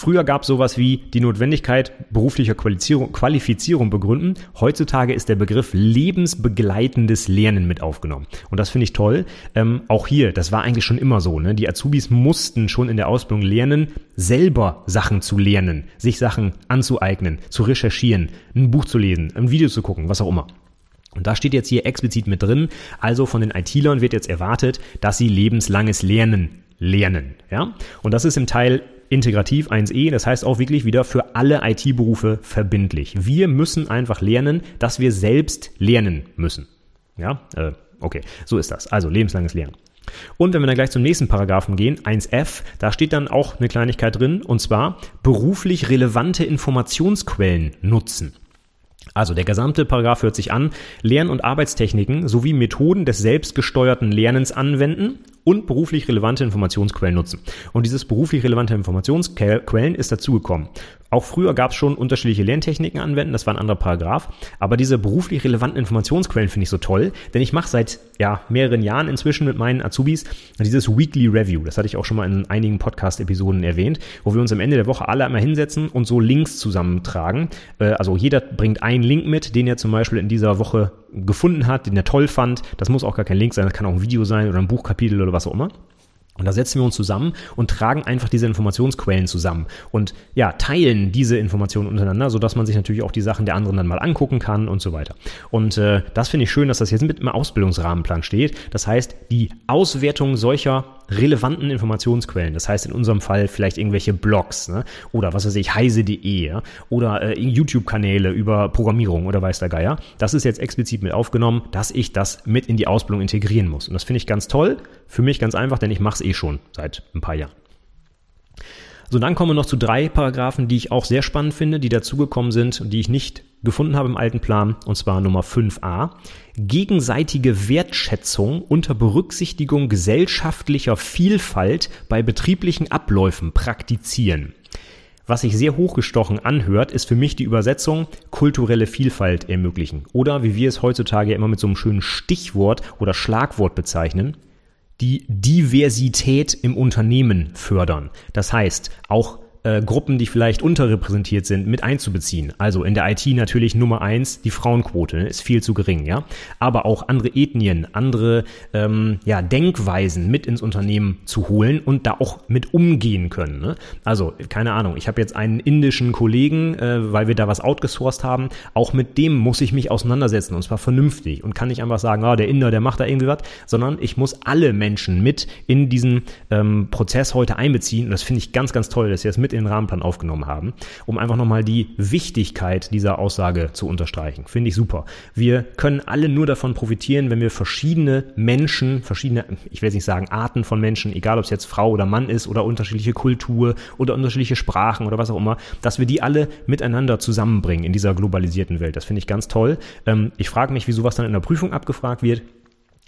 Früher gab es sowas wie die Notwendigkeit beruflicher Qualifizierung, Qualifizierung begründen. Heutzutage ist der Begriff lebensbegleitendes Lernen mit aufgenommen. Und das finde ich toll. Ähm, auch hier, das war eigentlich schon immer so. Ne? Die Azubis mussten schon in der Ausbildung lernen, selber Sachen zu lernen, sich Sachen anzueignen, zu recherchieren, ein Buch zu lesen, ein Video zu gucken, was auch immer. Und da steht jetzt hier explizit mit drin, also von den IT-Lern wird jetzt erwartet, dass sie lebenslanges Lernen lernen. Ja? Und das ist im Teil integrativ 1e, das heißt auch wirklich wieder für alle IT-Berufe verbindlich. Wir müssen einfach lernen, dass wir selbst lernen müssen. Ja, äh, okay, so ist das. Also lebenslanges Lernen. Und wenn wir dann gleich zum nächsten Paragraphen gehen, 1f, da steht dann auch eine Kleinigkeit drin, und zwar beruflich relevante Informationsquellen nutzen. Also der gesamte Paragraph hört sich an, Lern- und Arbeitstechniken sowie Methoden des selbstgesteuerten Lernens anwenden und beruflich relevante Informationsquellen nutzen. Und dieses beruflich relevante Informationsquellen ist dazugekommen. Auch früher gab es schon unterschiedliche Lerntechniken anwenden, das war ein anderer Paragraph. Aber diese beruflich relevanten Informationsquellen finde ich so toll, denn ich mache seit ja, mehreren Jahren inzwischen mit meinen Azubis dieses Weekly Review. Das hatte ich auch schon mal in einigen Podcast-Episoden erwähnt, wo wir uns am Ende der Woche alle einmal hinsetzen und so Links zusammentragen. Äh, also jeder bringt einen Link mit, den er zum Beispiel in dieser Woche gefunden hat, den er toll fand. Das muss auch gar kein Link sein, das kann auch ein Video sein oder ein Buchkapitel oder was auch immer. Und da setzen wir uns zusammen und tragen einfach diese Informationsquellen zusammen und ja, teilen diese Informationen untereinander, sodass man sich natürlich auch die Sachen der anderen dann mal angucken kann und so weiter. Und äh, das finde ich schön, dass das jetzt mit im Ausbildungsrahmenplan steht. Das heißt, die Auswertung solcher relevanten Informationsquellen. Das heißt in unserem Fall vielleicht irgendwelche Blogs ne? oder was weiß ich, heise.de oder äh, YouTube-Kanäle über Programmierung oder weiß der Geier. Das ist jetzt explizit mit aufgenommen, dass ich das mit in die Ausbildung integrieren muss. Und das finde ich ganz toll. Für mich ganz einfach, denn ich mache es eh schon seit ein paar Jahren. So, dann kommen wir noch zu drei Paragraphen, die ich auch sehr spannend finde, die dazugekommen sind und die ich nicht gefunden habe im alten Plan, und zwar Nummer 5a. Gegenseitige Wertschätzung unter Berücksichtigung gesellschaftlicher Vielfalt bei betrieblichen Abläufen praktizieren. Was sich sehr hochgestochen anhört, ist für mich die Übersetzung kulturelle Vielfalt ermöglichen. Oder wie wir es heutzutage immer mit so einem schönen Stichwort oder Schlagwort bezeichnen, die Diversität im Unternehmen fördern. Das heißt, auch äh, Gruppen, die vielleicht unterrepräsentiert sind, mit einzubeziehen. Also in der IT natürlich Nummer eins, die Frauenquote ne, ist viel zu gering, ja. Aber auch andere Ethnien, andere ähm, ja, Denkweisen mit ins Unternehmen zu holen und da auch mit umgehen können. Ne? Also, keine Ahnung, ich habe jetzt einen indischen Kollegen, äh, weil wir da was outgesourced haben, auch mit dem muss ich mich auseinandersetzen und zwar vernünftig und kann nicht einfach sagen, ah, der Inder, der macht da irgendwie was, sondern ich muss alle Menschen mit in diesen ähm, Prozess heute einbeziehen und das finde ich ganz, ganz toll, dass ihr das mit mit in den Rahmenplan aufgenommen haben, um einfach nochmal die Wichtigkeit dieser Aussage zu unterstreichen. Finde ich super. Wir können alle nur davon profitieren, wenn wir verschiedene Menschen, verschiedene, ich will jetzt nicht sagen Arten von Menschen, egal ob es jetzt Frau oder Mann ist oder unterschiedliche Kultur oder unterschiedliche Sprachen oder was auch immer, dass wir die alle miteinander zusammenbringen in dieser globalisierten Welt. Das finde ich ganz toll. Ähm, ich frage mich, wieso was dann in der Prüfung abgefragt wird.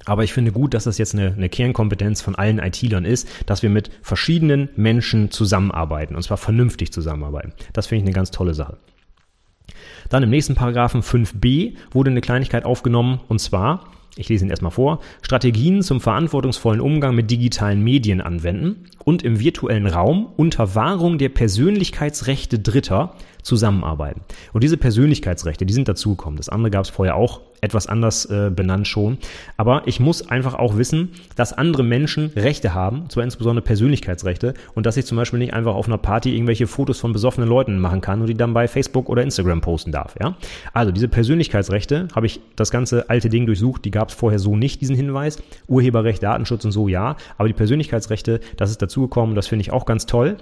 Aber ich finde gut, dass das jetzt eine, eine Kernkompetenz von allen IT-Lern ist, dass wir mit verschiedenen Menschen zusammenarbeiten und zwar vernünftig zusammenarbeiten. Das finde ich eine ganz tolle Sache. Dann im nächsten Paragraphen 5b wurde eine Kleinigkeit aufgenommen und zwar, ich lese ihn erstmal vor, Strategien zum verantwortungsvollen Umgang mit digitalen Medien anwenden und im virtuellen Raum unter Wahrung der Persönlichkeitsrechte Dritter zusammenarbeiten. Und diese Persönlichkeitsrechte, die sind dazugekommen. Das andere gab es vorher auch etwas anders äh, benannt schon. Aber ich muss einfach auch wissen, dass andere Menschen Rechte haben, zwar insbesondere Persönlichkeitsrechte, und dass ich zum Beispiel nicht einfach auf einer Party irgendwelche Fotos von besoffenen Leuten machen kann und die dann bei Facebook oder Instagram posten darf. Ja? Also diese Persönlichkeitsrechte habe ich das ganze alte Ding durchsucht, die gab es vorher so nicht, diesen Hinweis. Urheberrecht, Datenschutz und so ja, aber die Persönlichkeitsrechte, das ist dazugekommen, das finde ich auch ganz toll.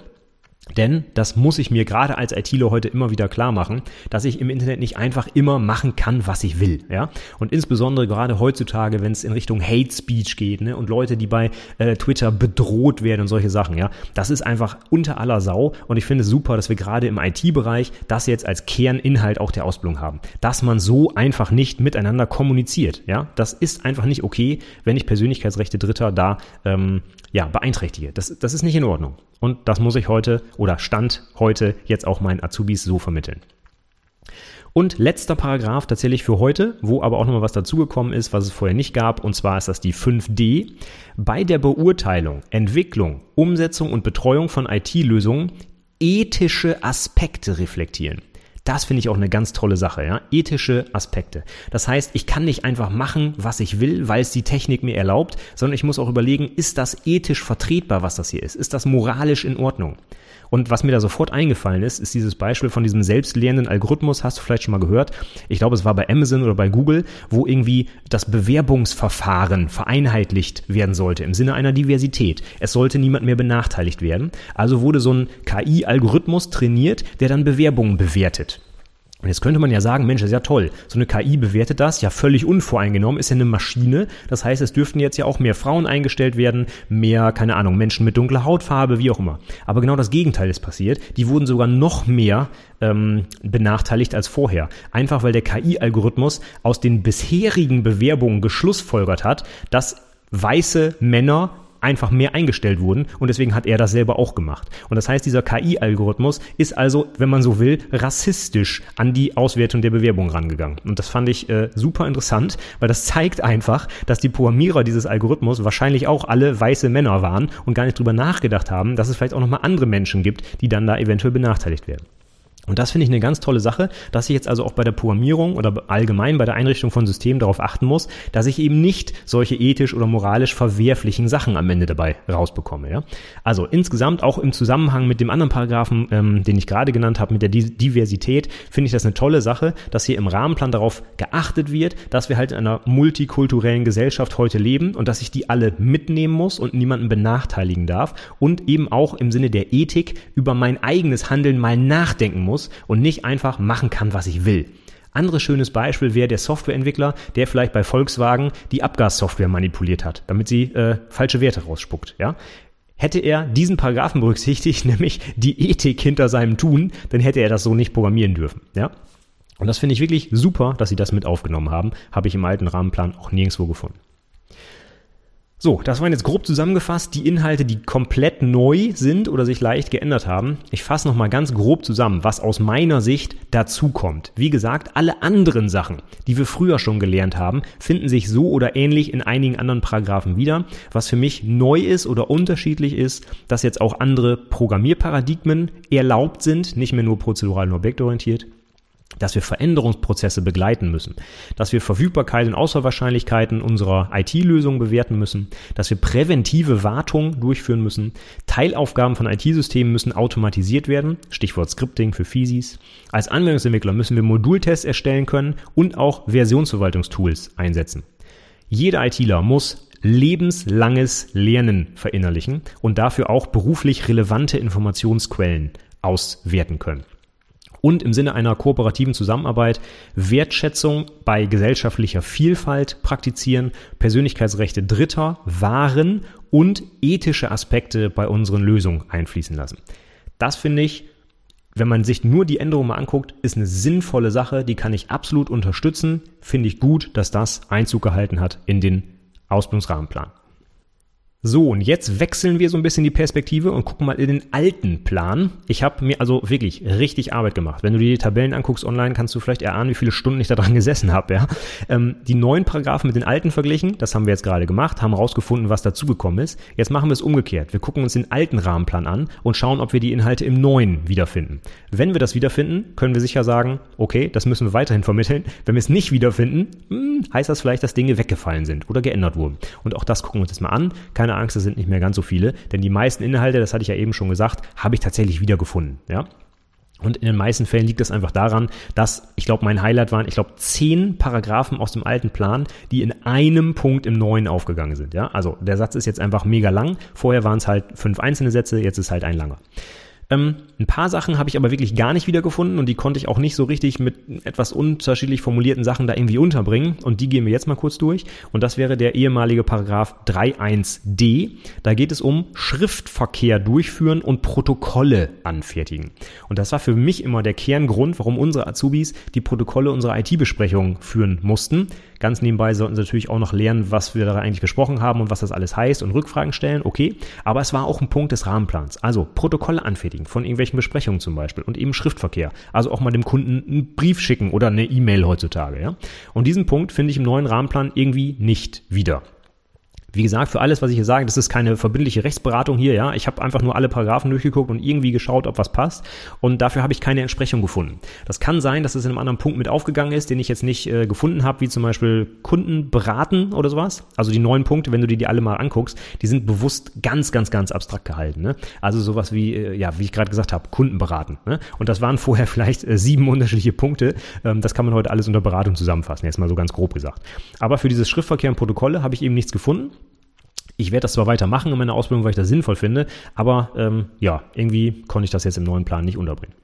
Denn das muss ich mir gerade als ITler heute immer wieder klar machen, dass ich im Internet nicht einfach immer machen kann, was ich will. Ja? Und insbesondere gerade heutzutage, wenn es in Richtung Hate Speech geht ne? und Leute, die bei äh, Twitter bedroht werden und solche Sachen, ja, das ist einfach unter aller Sau. Und ich finde es super, dass wir gerade im IT-Bereich das jetzt als Kerninhalt auch der Ausbildung haben. Dass man so einfach nicht miteinander kommuniziert. Ja? Das ist einfach nicht okay, wenn ich Persönlichkeitsrechte Dritter da ähm, ja, beeinträchtige. Das, das ist nicht in Ordnung. Und das muss ich heute oder Stand heute jetzt auch meinen Azubis so vermitteln. Und letzter Paragraph tatsächlich für heute, wo aber auch nochmal was dazugekommen ist, was es vorher nicht gab, und zwar ist das die 5D. Bei der Beurteilung, Entwicklung, Umsetzung und Betreuung von IT-Lösungen ethische Aspekte reflektieren. Das finde ich auch eine ganz tolle Sache, ja. Ethische Aspekte. Das heißt, ich kann nicht einfach machen, was ich will, weil es die Technik mir erlaubt, sondern ich muss auch überlegen, ist das ethisch vertretbar, was das hier ist? Ist das moralisch in Ordnung? Und was mir da sofort eingefallen ist, ist dieses Beispiel von diesem selbstlernenden Algorithmus, hast du vielleicht schon mal gehört. Ich glaube, es war bei Amazon oder bei Google, wo irgendwie das Bewerbungsverfahren vereinheitlicht werden sollte im Sinne einer Diversität. Es sollte niemand mehr benachteiligt werden. Also wurde so ein KI-Algorithmus trainiert, der dann Bewerbungen bewertet. Und jetzt könnte man ja sagen, Mensch, ist ja toll. So eine KI bewertet das ja völlig unvoreingenommen, ist ja eine Maschine. Das heißt, es dürften jetzt ja auch mehr Frauen eingestellt werden, mehr, keine Ahnung, Menschen mit dunkler Hautfarbe, wie auch immer. Aber genau das Gegenteil ist passiert. Die wurden sogar noch mehr ähm, benachteiligt als vorher. Einfach weil der KI-Algorithmus aus den bisherigen Bewerbungen geschlussfolgert hat, dass weiße Männer einfach mehr eingestellt wurden und deswegen hat er das selber auch gemacht. Und das heißt, dieser KI-Algorithmus ist also, wenn man so will, rassistisch an die Auswertung der Bewerbung rangegangen. Und das fand ich äh, super interessant, weil das zeigt einfach, dass die Programmierer dieses Algorithmus wahrscheinlich auch alle weiße Männer waren und gar nicht drüber nachgedacht haben, dass es vielleicht auch nochmal andere Menschen gibt, die dann da eventuell benachteiligt werden. Und das finde ich eine ganz tolle Sache, dass ich jetzt also auch bei der Programmierung oder allgemein bei der Einrichtung von Systemen darauf achten muss, dass ich eben nicht solche ethisch oder moralisch verwerflichen Sachen am Ende dabei rausbekomme. Ja? Also insgesamt auch im Zusammenhang mit dem anderen Paragraphen, ähm, den ich gerade genannt habe, mit der Diversität, finde ich das eine tolle Sache, dass hier im Rahmenplan darauf geachtet wird, dass wir halt in einer multikulturellen Gesellschaft heute leben und dass ich die alle mitnehmen muss und niemanden benachteiligen darf und eben auch im Sinne der Ethik über mein eigenes Handeln mal nachdenken muss muss und nicht einfach machen kann, was ich will. Anderes schönes Beispiel wäre der Softwareentwickler, der vielleicht bei Volkswagen die Abgassoftware manipuliert hat, damit sie äh, falsche Werte rausspuckt. Ja? Hätte er diesen Paragraphen berücksichtigt, nämlich die Ethik hinter seinem Tun, dann hätte er das so nicht programmieren dürfen. Ja? Und das finde ich wirklich super, dass sie das mit aufgenommen haben. Habe ich im alten Rahmenplan auch nirgendwo gefunden. So, das waren jetzt grob zusammengefasst die Inhalte, die komplett neu sind oder sich leicht geändert haben. Ich fasse nochmal ganz grob zusammen, was aus meiner Sicht dazukommt. Wie gesagt, alle anderen Sachen, die wir früher schon gelernt haben, finden sich so oder ähnlich in einigen anderen Paragraphen wieder. Was für mich neu ist oder unterschiedlich ist, dass jetzt auch andere Programmierparadigmen erlaubt sind, nicht mehr nur prozedural und objektorientiert dass wir Veränderungsprozesse begleiten müssen, dass wir Verfügbarkeit und Auswahlwahrscheinlichkeiten unserer IT-Lösungen bewerten müssen, dass wir präventive Wartung durchführen müssen, Teilaufgaben von IT-Systemen müssen automatisiert werden, Stichwort Scripting für FISIs. Als Anwendungsentwickler müssen wir Modultests erstellen können und auch Versionsverwaltungstools einsetzen. Jeder ITler muss lebenslanges Lernen verinnerlichen und dafür auch beruflich relevante Informationsquellen auswerten können und im Sinne einer kooperativen Zusammenarbeit Wertschätzung bei gesellschaftlicher Vielfalt praktizieren, Persönlichkeitsrechte Dritter wahren und ethische Aspekte bei unseren Lösungen einfließen lassen. Das finde ich, wenn man sich nur die Änderungen mal anguckt, ist eine sinnvolle Sache, die kann ich absolut unterstützen. Finde ich gut, dass das Einzug gehalten hat in den Ausbildungsrahmenplan. So, und jetzt wechseln wir so ein bisschen die Perspektive und gucken mal in den alten Plan. Ich habe mir also wirklich richtig Arbeit gemacht. Wenn du dir die Tabellen anguckst online, kannst du vielleicht erahnen, wie viele Stunden ich da dran gesessen habe. Ja? Ähm, die neuen Paragraphen mit den alten verglichen, das haben wir jetzt gerade gemacht, haben rausgefunden, was dazugekommen ist. Jetzt machen wir es umgekehrt. Wir gucken uns den alten Rahmenplan an und schauen, ob wir die Inhalte im neuen wiederfinden. Wenn wir das wiederfinden, können wir sicher sagen, okay, das müssen wir weiterhin vermitteln. Wenn wir es nicht wiederfinden, hm, heißt das vielleicht, dass Dinge weggefallen sind oder geändert wurden. Und auch das gucken wir uns jetzt mal an. Keine keine Angst, es sind nicht mehr ganz so viele, denn die meisten Inhalte, das hatte ich ja eben schon gesagt, habe ich tatsächlich wiedergefunden. Ja? Und in den meisten Fällen liegt es einfach daran, dass, ich glaube, mein Highlight waren, ich glaube, zehn Paragraphen aus dem alten Plan, die in einem Punkt im neuen aufgegangen sind. Ja? Also der Satz ist jetzt einfach mega lang. Vorher waren es halt fünf einzelne Sätze, jetzt ist halt ein langer. Ähm, ein paar Sachen habe ich aber wirklich gar nicht wiedergefunden und die konnte ich auch nicht so richtig mit etwas unterschiedlich formulierten Sachen da irgendwie unterbringen. Und die gehen wir jetzt mal kurz durch. Und das wäre der ehemalige Paragraph 3.1d. Da geht es um Schriftverkehr durchführen und Protokolle anfertigen. Und das war für mich immer der Kerngrund, warum unsere Azubis die Protokolle unserer IT-Besprechung führen mussten. Ganz nebenbei sollten sie natürlich auch noch lernen, was wir da eigentlich besprochen haben und was das alles heißt und Rückfragen stellen. Okay. Aber es war auch ein Punkt des Rahmenplans. Also Protokolle anfertigen von irgendwelchen Besprechungen zum Beispiel und eben Schriftverkehr. Also auch mal dem Kunden einen Brief schicken oder eine E-Mail heutzutage. Ja? Und diesen Punkt finde ich im neuen Rahmenplan irgendwie nicht wieder. Wie gesagt, für alles, was ich hier sage, das ist keine verbindliche Rechtsberatung hier, ja. Ich habe einfach nur alle Paragraphen durchgeguckt und irgendwie geschaut, ob was passt. Und dafür habe ich keine Entsprechung gefunden. Das kann sein, dass es in einem anderen Punkt mit aufgegangen ist, den ich jetzt nicht äh, gefunden habe, wie zum Beispiel Kunden beraten oder sowas. Also die neuen Punkte, wenn du dir die alle mal anguckst, die sind bewusst ganz, ganz, ganz abstrakt gehalten. Ne? Also sowas wie, äh, ja, wie ich gerade gesagt habe, Kunden beraten. Ne? Und das waren vorher vielleicht äh, sieben unterschiedliche Punkte. Ähm, das kann man heute alles unter Beratung zusammenfassen, jetzt mal so ganz grob gesagt. Aber für dieses Schriftverkehr und Protokolle habe ich eben nichts gefunden. Ich werde das zwar weitermachen in meiner Ausbildung, weil ich das sinnvoll finde, aber ähm, ja, irgendwie konnte ich das jetzt im neuen Plan nicht unterbringen.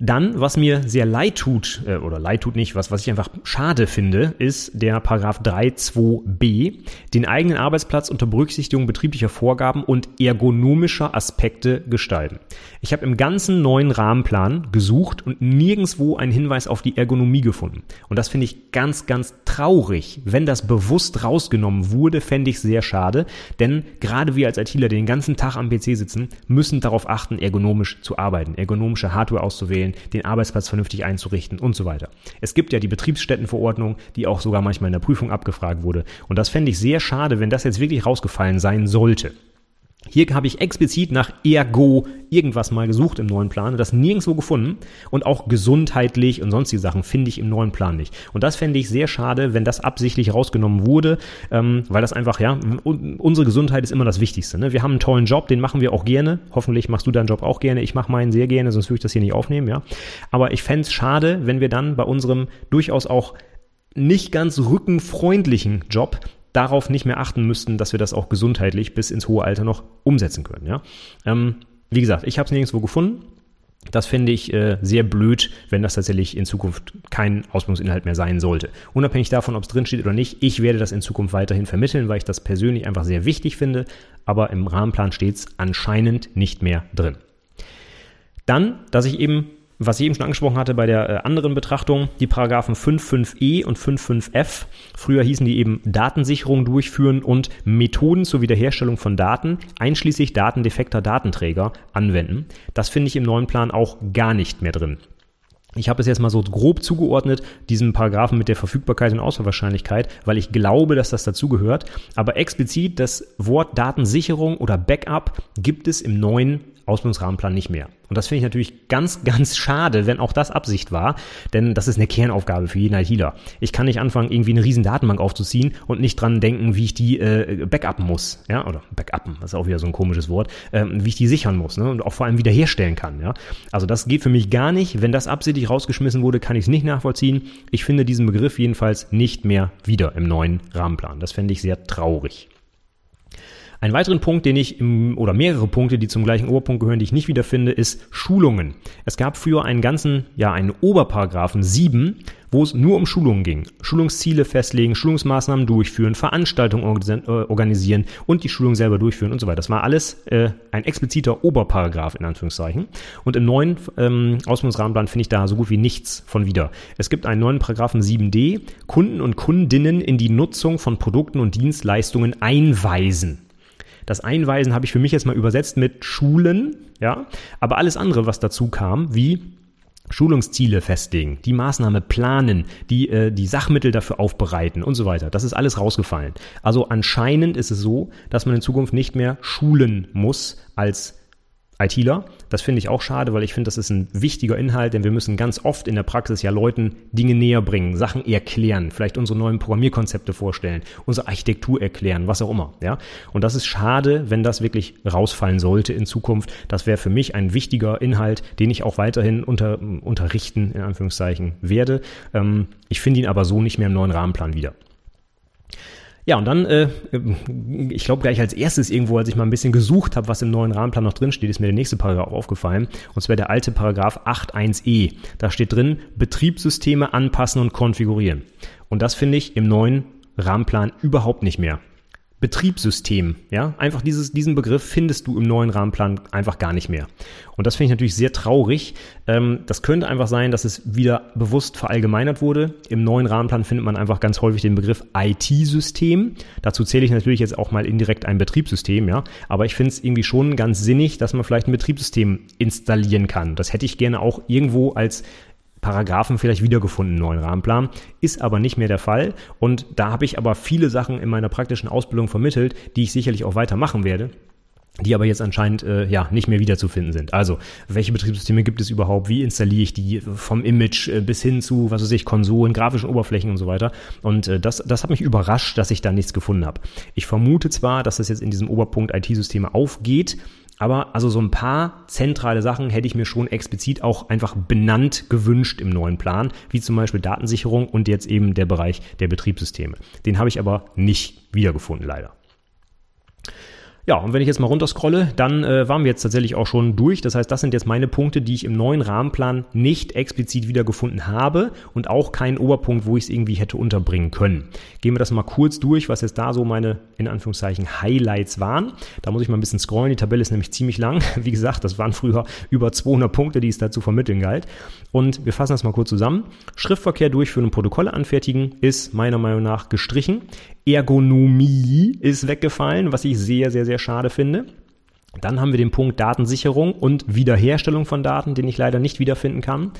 Dann, was mir sehr leid tut, äh, oder leid tut nicht, was, was ich einfach schade finde, ist der Paragraph 3.2b, den eigenen Arbeitsplatz unter Berücksichtigung betrieblicher Vorgaben und ergonomischer Aspekte gestalten. Ich habe im ganzen neuen Rahmenplan gesucht und nirgendswo einen Hinweis auf die Ergonomie gefunden. Und das finde ich ganz, ganz traurig. Wenn das bewusst rausgenommen wurde, fände ich sehr schade, denn gerade wir als ITler, die den ganzen Tag am PC sitzen, müssen darauf achten, ergonomisch zu arbeiten, ergonomische Hardware auszuwählen, einzustellen, den Arbeitsplatz vernünftig einzurichten und so weiter. Es gibt ja die Betriebsstättenverordnung, die auch sogar manchmal in der Prüfung abgefragt wurde. Und das fände ich sehr schade, wenn das jetzt wirklich rausgefallen sein sollte. Hier habe ich explizit nach Ergo irgendwas mal gesucht im neuen Plan das nirgendwo gefunden. Und auch gesundheitlich und sonstige Sachen finde ich im neuen Plan nicht. Und das fände ich sehr schade, wenn das absichtlich rausgenommen wurde, ähm, weil das einfach, ja, unsere Gesundheit ist immer das Wichtigste. Ne? Wir haben einen tollen Job, den machen wir auch gerne. Hoffentlich machst du deinen Job auch gerne. Ich mache meinen sehr gerne, sonst würde ich das hier nicht aufnehmen, ja. Aber ich fände es schade, wenn wir dann bei unserem durchaus auch nicht ganz rückenfreundlichen Job darauf nicht mehr achten müssten, dass wir das auch gesundheitlich bis ins hohe Alter noch umsetzen können. Ja? Ähm, wie gesagt, ich habe es nirgendwo gefunden. Das finde ich äh, sehr blöd, wenn das tatsächlich in Zukunft kein Ausbildungsinhalt mehr sein sollte. Unabhängig davon, ob es drinsteht oder nicht, ich werde das in Zukunft weiterhin vermitteln, weil ich das persönlich einfach sehr wichtig finde, aber im Rahmenplan steht es anscheinend nicht mehr drin. Dann, dass ich eben was ich eben schon angesprochen hatte bei der äh, anderen Betrachtung, die Paragraphen 5.5e und 5.5f. Früher hießen die eben Datensicherung durchführen und Methoden zur Wiederherstellung von Daten, einschließlich datendefekter Datenträger, anwenden. Das finde ich im neuen Plan auch gar nicht mehr drin. Ich habe es jetzt mal so grob zugeordnet, diesem Paragraphen mit der Verfügbarkeit und Auswahlwahrscheinlichkeit, weil ich glaube, dass das dazugehört. Aber explizit das Wort Datensicherung oder Backup gibt es im neuen Ausbildungsrahmenplan nicht mehr. Und das finde ich natürlich ganz, ganz schade, wenn auch das Absicht war, denn das ist eine Kernaufgabe für jeden ITler. Ich kann nicht anfangen, irgendwie eine riesen Datenbank aufzuziehen und nicht dran denken, wie ich die äh, backuppen muss, ja, oder backuppen, das ist auch wieder so ein komisches Wort, ähm, wie ich die sichern muss, ne, und auch vor allem wiederherstellen kann, ja. Also das geht für mich gar nicht. Wenn das absichtlich rausgeschmissen wurde, kann ich es nicht nachvollziehen. Ich finde diesen Begriff jedenfalls nicht mehr wieder im neuen Rahmenplan. Das fände ich sehr traurig. Ein weiteren Punkt, den ich im, oder mehrere Punkte, die zum gleichen Oberpunkt gehören, die ich nicht wiederfinde, ist Schulungen. Es gab früher einen ganzen, ja, einen Oberparagraphen 7, wo es nur um Schulungen ging. Schulungsziele festlegen, Schulungsmaßnahmen durchführen, Veranstaltungen äh, organisieren und die Schulung selber durchführen und so weiter. Das war alles äh, ein expliziter Oberparagraph in Anführungszeichen. Und im neuen ähm, Ausbildungsrahmenplan finde ich da so gut wie nichts von wieder. Es gibt einen neuen Paragraphen 7d, Kunden und Kundinnen in die Nutzung von Produkten und Dienstleistungen einweisen. Das Einweisen habe ich für mich jetzt mal übersetzt mit Schulen, ja. Aber alles andere, was dazu kam, wie Schulungsziele festlegen, die Maßnahme planen, die äh, die Sachmittel dafür aufbereiten und so weiter. Das ist alles rausgefallen. Also anscheinend ist es so, dass man in Zukunft nicht mehr schulen muss als ITler. Das finde ich auch schade, weil ich finde, das ist ein wichtiger Inhalt, denn wir müssen ganz oft in der Praxis ja Leuten Dinge näher bringen, Sachen erklären, vielleicht unsere neuen Programmierkonzepte vorstellen, unsere Architektur erklären, was auch immer. Ja? Und das ist schade, wenn das wirklich rausfallen sollte in Zukunft. Das wäre für mich ein wichtiger Inhalt, den ich auch weiterhin unter, unterrichten, in Anführungszeichen, werde. Ähm, ich finde ihn aber so nicht mehr im neuen Rahmenplan wieder. Ja, und dann, äh, ich glaube gleich als erstes irgendwo, als ich mal ein bisschen gesucht habe, was im neuen Rahmenplan noch drin steht, ist mir der nächste Paragraph aufgefallen. Und zwar der alte Paragraph 8.1e. Da steht drin, Betriebssysteme anpassen und konfigurieren. Und das finde ich im neuen Rahmenplan überhaupt nicht mehr. Betriebssystem, ja, einfach dieses, diesen Begriff findest du im neuen Rahmenplan einfach gar nicht mehr. Und das finde ich natürlich sehr traurig. Ähm, das könnte einfach sein, dass es wieder bewusst verallgemeinert wurde. Im neuen Rahmenplan findet man einfach ganz häufig den Begriff IT-System. Dazu zähle ich natürlich jetzt auch mal indirekt ein Betriebssystem, ja. Aber ich finde es irgendwie schon ganz sinnig, dass man vielleicht ein Betriebssystem installieren kann. Das hätte ich gerne auch irgendwo als Paragraphen vielleicht wiedergefunden im neuen Rahmenplan, ist aber nicht mehr der Fall. Und da habe ich aber viele Sachen in meiner praktischen Ausbildung vermittelt, die ich sicherlich auch weitermachen werde die aber jetzt anscheinend äh, ja nicht mehr wiederzufinden sind. Also, welche Betriebssysteme gibt es überhaupt? Wie installiere ich die vom Image äh, bis hin zu, was weiß ich, Konsolen, grafischen Oberflächen und so weiter? Und äh, das, das hat mich überrascht, dass ich da nichts gefunden habe. Ich vermute zwar, dass das jetzt in diesem Oberpunkt IT-Systeme aufgeht, aber also so ein paar zentrale Sachen hätte ich mir schon explizit auch einfach benannt gewünscht im neuen Plan, wie zum Beispiel Datensicherung und jetzt eben der Bereich der Betriebssysteme. Den habe ich aber nicht wiedergefunden, leider. Ja, und wenn ich jetzt mal runterscrolle, dann äh, waren wir jetzt tatsächlich auch schon durch. Das heißt, das sind jetzt meine Punkte, die ich im neuen Rahmenplan nicht explizit wiedergefunden habe und auch keinen Oberpunkt, wo ich es irgendwie hätte unterbringen können. Gehen wir das mal kurz durch, was jetzt da so meine, in Anführungszeichen, Highlights waren. Da muss ich mal ein bisschen scrollen. Die Tabelle ist nämlich ziemlich lang. Wie gesagt, das waren früher über 200 Punkte, die es da zu vermitteln galt. Und wir fassen das mal kurz zusammen. Schriftverkehr durchführen und Protokolle anfertigen ist meiner Meinung nach gestrichen. Ergonomie ist weggefallen, was ich sehr, sehr, sehr schade finde. Dann haben wir den Punkt Datensicherung und Wiederherstellung von Daten, den ich leider nicht wiederfinden kann.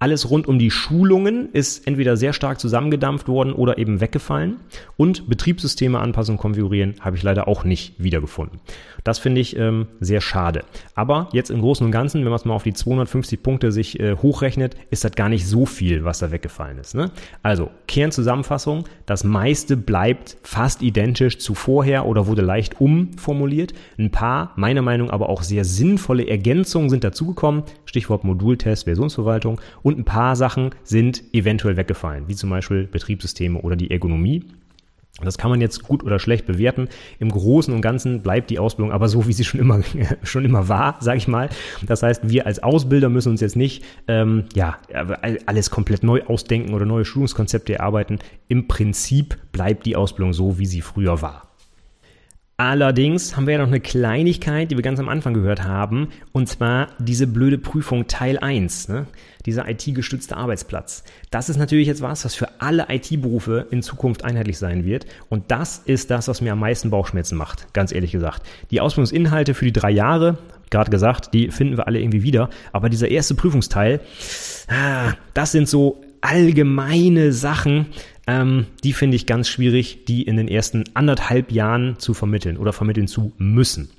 Alles rund um die Schulungen ist entweder sehr stark zusammengedampft worden oder eben weggefallen. Und Betriebssysteme anpassen und konfigurieren habe ich leider auch nicht wiedergefunden. Das finde ich ähm, sehr schade. Aber jetzt im Großen und Ganzen, wenn man es mal auf die 250 Punkte sich äh, hochrechnet, ist das gar nicht so viel, was da weggefallen ist. Ne? Also Kernzusammenfassung, das meiste bleibt fast identisch zu vorher oder wurde leicht umformuliert. Ein paar, meiner Meinung aber auch sehr sinnvolle Ergänzungen sind dazugekommen. Stichwort Modultest, Versionsverwaltung und ein paar Sachen sind eventuell weggefallen, wie zum Beispiel Betriebssysteme oder die Ergonomie. Das kann man jetzt gut oder schlecht bewerten. Im Großen und Ganzen bleibt die Ausbildung aber so, wie sie schon immer schon immer war, sage ich mal. Das heißt, wir als Ausbilder müssen uns jetzt nicht ähm, ja alles komplett neu ausdenken oder neue Schulungskonzepte erarbeiten. Im Prinzip bleibt die Ausbildung so, wie sie früher war. Allerdings haben wir ja noch eine Kleinigkeit, die wir ganz am Anfang gehört haben, und zwar diese blöde Prüfung Teil 1, ne? dieser IT-gestützte Arbeitsplatz. Das ist natürlich jetzt was, was für alle IT-Berufe in Zukunft einheitlich sein wird. Und das ist das, was mir am meisten Bauchschmerzen macht, ganz ehrlich gesagt. Die Ausbildungsinhalte für die drei Jahre, gerade gesagt, die finden wir alle irgendwie wieder. Aber dieser erste Prüfungsteil, ah, das sind so allgemeine Sachen, ähm, die finde ich ganz schwierig, die in den ersten anderthalb Jahren zu vermitteln oder vermitteln zu müssen.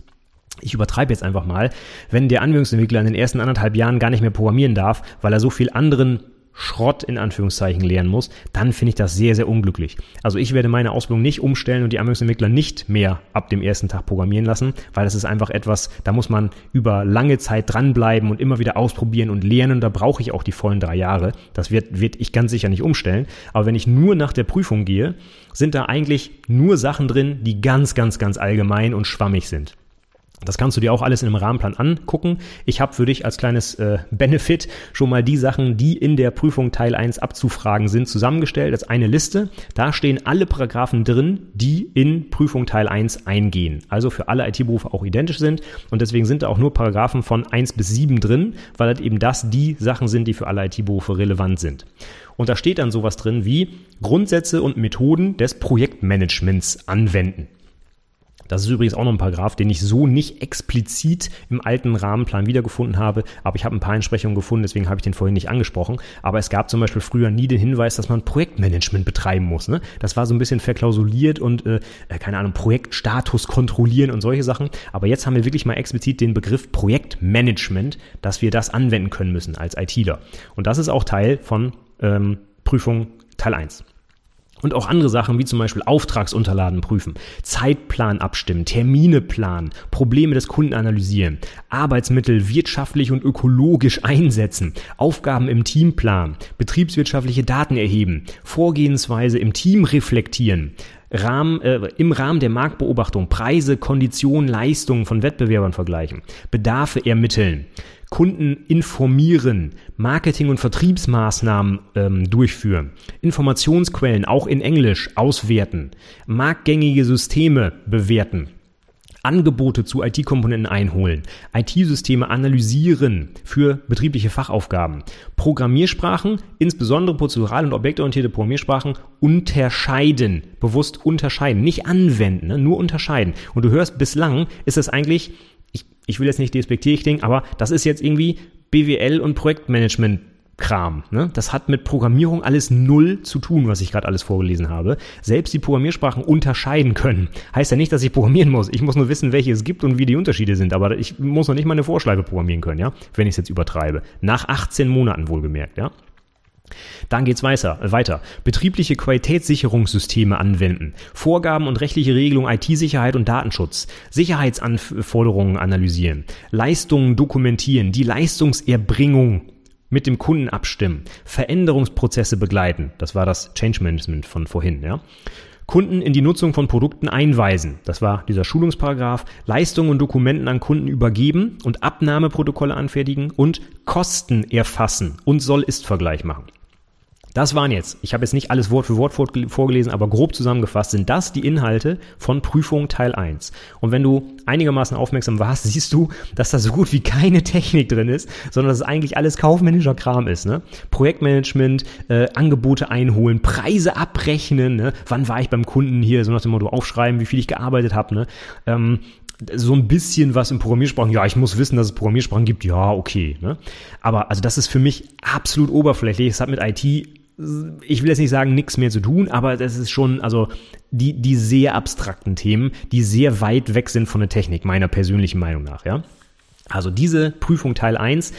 Ich übertreibe jetzt einfach mal, wenn der Anwendungsentwickler in den ersten anderthalb Jahren gar nicht mehr programmieren darf, weil er so viel anderen Schrott in Anführungszeichen lernen muss, dann finde ich das sehr, sehr unglücklich. Also ich werde meine Ausbildung nicht umstellen und die Anwendungsentwickler nicht mehr ab dem ersten Tag programmieren lassen, weil das ist einfach etwas, da muss man über lange Zeit dranbleiben und immer wieder ausprobieren und lernen. Da brauche ich auch die vollen drei Jahre. Das wird, wird ich ganz sicher nicht umstellen. Aber wenn ich nur nach der Prüfung gehe, sind da eigentlich nur Sachen drin, die ganz, ganz, ganz allgemein und schwammig sind. Das kannst du dir auch alles in einem Rahmenplan angucken. Ich habe für dich als kleines äh, Benefit schon mal die Sachen, die in der Prüfung Teil 1 abzufragen sind, zusammengestellt als eine Liste. Da stehen alle Paragraphen drin, die in Prüfung Teil 1 eingehen. Also für alle IT-Berufe auch identisch sind. Und deswegen sind da auch nur Paragraphen von 1 bis 7 drin, weil halt eben das die Sachen sind, die für alle IT-Berufe relevant sind. Und da steht dann sowas drin wie Grundsätze und Methoden des Projektmanagements anwenden. Das ist übrigens auch noch ein Paragraph, den ich so nicht explizit im alten Rahmenplan wiedergefunden habe, aber ich habe ein paar Entsprechungen gefunden, deswegen habe ich den vorhin nicht angesprochen. Aber es gab zum Beispiel früher nie den Hinweis, dass man Projektmanagement betreiben muss. Ne? Das war so ein bisschen verklausuliert und, äh, keine Ahnung, Projektstatus kontrollieren und solche Sachen. Aber jetzt haben wir wirklich mal explizit den Begriff Projektmanagement, dass wir das anwenden können müssen als ITler. Und das ist auch Teil von ähm, Prüfung Teil 1. Und auch andere Sachen wie zum Beispiel Auftragsunterlagen prüfen, Zeitplan abstimmen, Termine planen, Probleme des Kunden analysieren, Arbeitsmittel wirtschaftlich und ökologisch einsetzen, Aufgaben im Team planen, betriebswirtschaftliche Daten erheben, Vorgehensweise im Team reflektieren, Rahmen, äh, im Rahmen der Marktbeobachtung Preise, Konditionen, Leistungen von Wettbewerbern vergleichen, Bedarfe ermitteln, Kunden informieren, Marketing- und Vertriebsmaßnahmen ähm, durchführen, Informationsquellen auch in Englisch auswerten, marktgängige Systeme bewerten. Angebote zu IT-Komponenten einholen, IT-Systeme analysieren für betriebliche Fachaufgaben, Programmiersprachen, insbesondere prozedural- und objektorientierte Programmiersprachen, unterscheiden, bewusst unterscheiden, nicht anwenden, ne, nur unterscheiden. Und du hörst, bislang ist es eigentlich ich will jetzt nicht despektierlich klingen, aber das ist jetzt irgendwie BWL und Projektmanagement Kram. Ne? Das hat mit Programmierung alles null zu tun, was ich gerade alles vorgelesen habe. Selbst die Programmiersprachen unterscheiden können. Heißt ja nicht, dass ich programmieren muss. Ich muss nur wissen, welche es gibt und wie die Unterschiede sind. Aber ich muss noch nicht mal eine Vorschleife programmieren können, ja, wenn ich es jetzt übertreibe. Nach 18 Monaten wohlgemerkt, ja. Dann geht's weiter, weiter. Betriebliche Qualitätssicherungssysteme anwenden. Vorgaben und rechtliche Regelungen IT-Sicherheit und Datenschutz. Sicherheitsanforderungen analysieren. Leistungen dokumentieren. Die Leistungserbringung mit dem Kunden abstimmen. Veränderungsprozesse begleiten. Das war das Change Management von vorhin, ja. Kunden in die Nutzung von Produkten einweisen. Das war dieser Schulungsparagraph. Leistungen und Dokumenten an Kunden übergeben und Abnahmeprotokolle anfertigen und Kosten erfassen und Soll-Ist-Vergleich machen. Das waren jetzt, ich habe jetzt nicht alles Wort für Wort vorgelesen, aber grob zusammengefasst sind das die Inhalte von Prüfung Teil 1. Und wenn du einigermaßen aufmerksam warst, siehst du, dass da so gut wie keine Technik drin ist, sondern dass es eigentlich alles kaufmännischer Kram ist. Ne? Projektmanagement, äh, Angebote einholen, Preise abrechnen, ne? wann war ich beim Kunden hier, so nach dem Motto aufschreiben, wie viel ich gearbeitet habe. Ne? Ähm, so ein bisschen was im Programmiersprachen, ja, ich muss wissen, dass es Programmiersprachen gibt, ja, okay. Ne? Aber also das ist für mich absolut oberflächlich. Es hat mit IT ich will jetzt nicht sagen, nichts mehr zu tun, aber das ist schon, also die, die sehr abstrakten Themen, die sehr weit weg sind von der Technik, meiner persönlichen Meinung nach, ja. Also diese Prüfung Teil 1,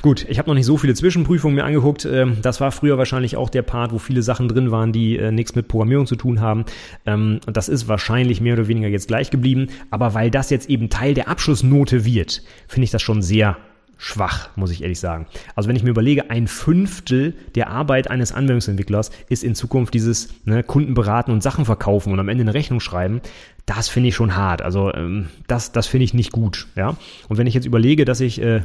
Gut, ich habe noch nicht so viele Zwischenprüfungen mir angeguckt. Ähm, das war früher wahrscheinlich auch der Part, wo viele Sachen drin waren, die äh, nichts mit Programmierung zu tun haben. Ähm, und das ist wahrscheinlich mehr oder weniger jetzt gleich geblieben. Aber weil das jetzt eben Teil der Abschlussnote wird, finde ich das schon sehr schwach, muss ich ehrlich sagen. Also wenn ich mir überlege, ein Fünftel der Arbeit eines Anwendungsentwicklers ist in Zukunft dieses ne, Kunden beraten und Sachen verkaufen und am Ende eine Rechnung schreiben, das finde ich schon hart. Also ähm, das, das finde ich nicht gut. Ja? Und wenn ich jetzt überlege, dass ich äh,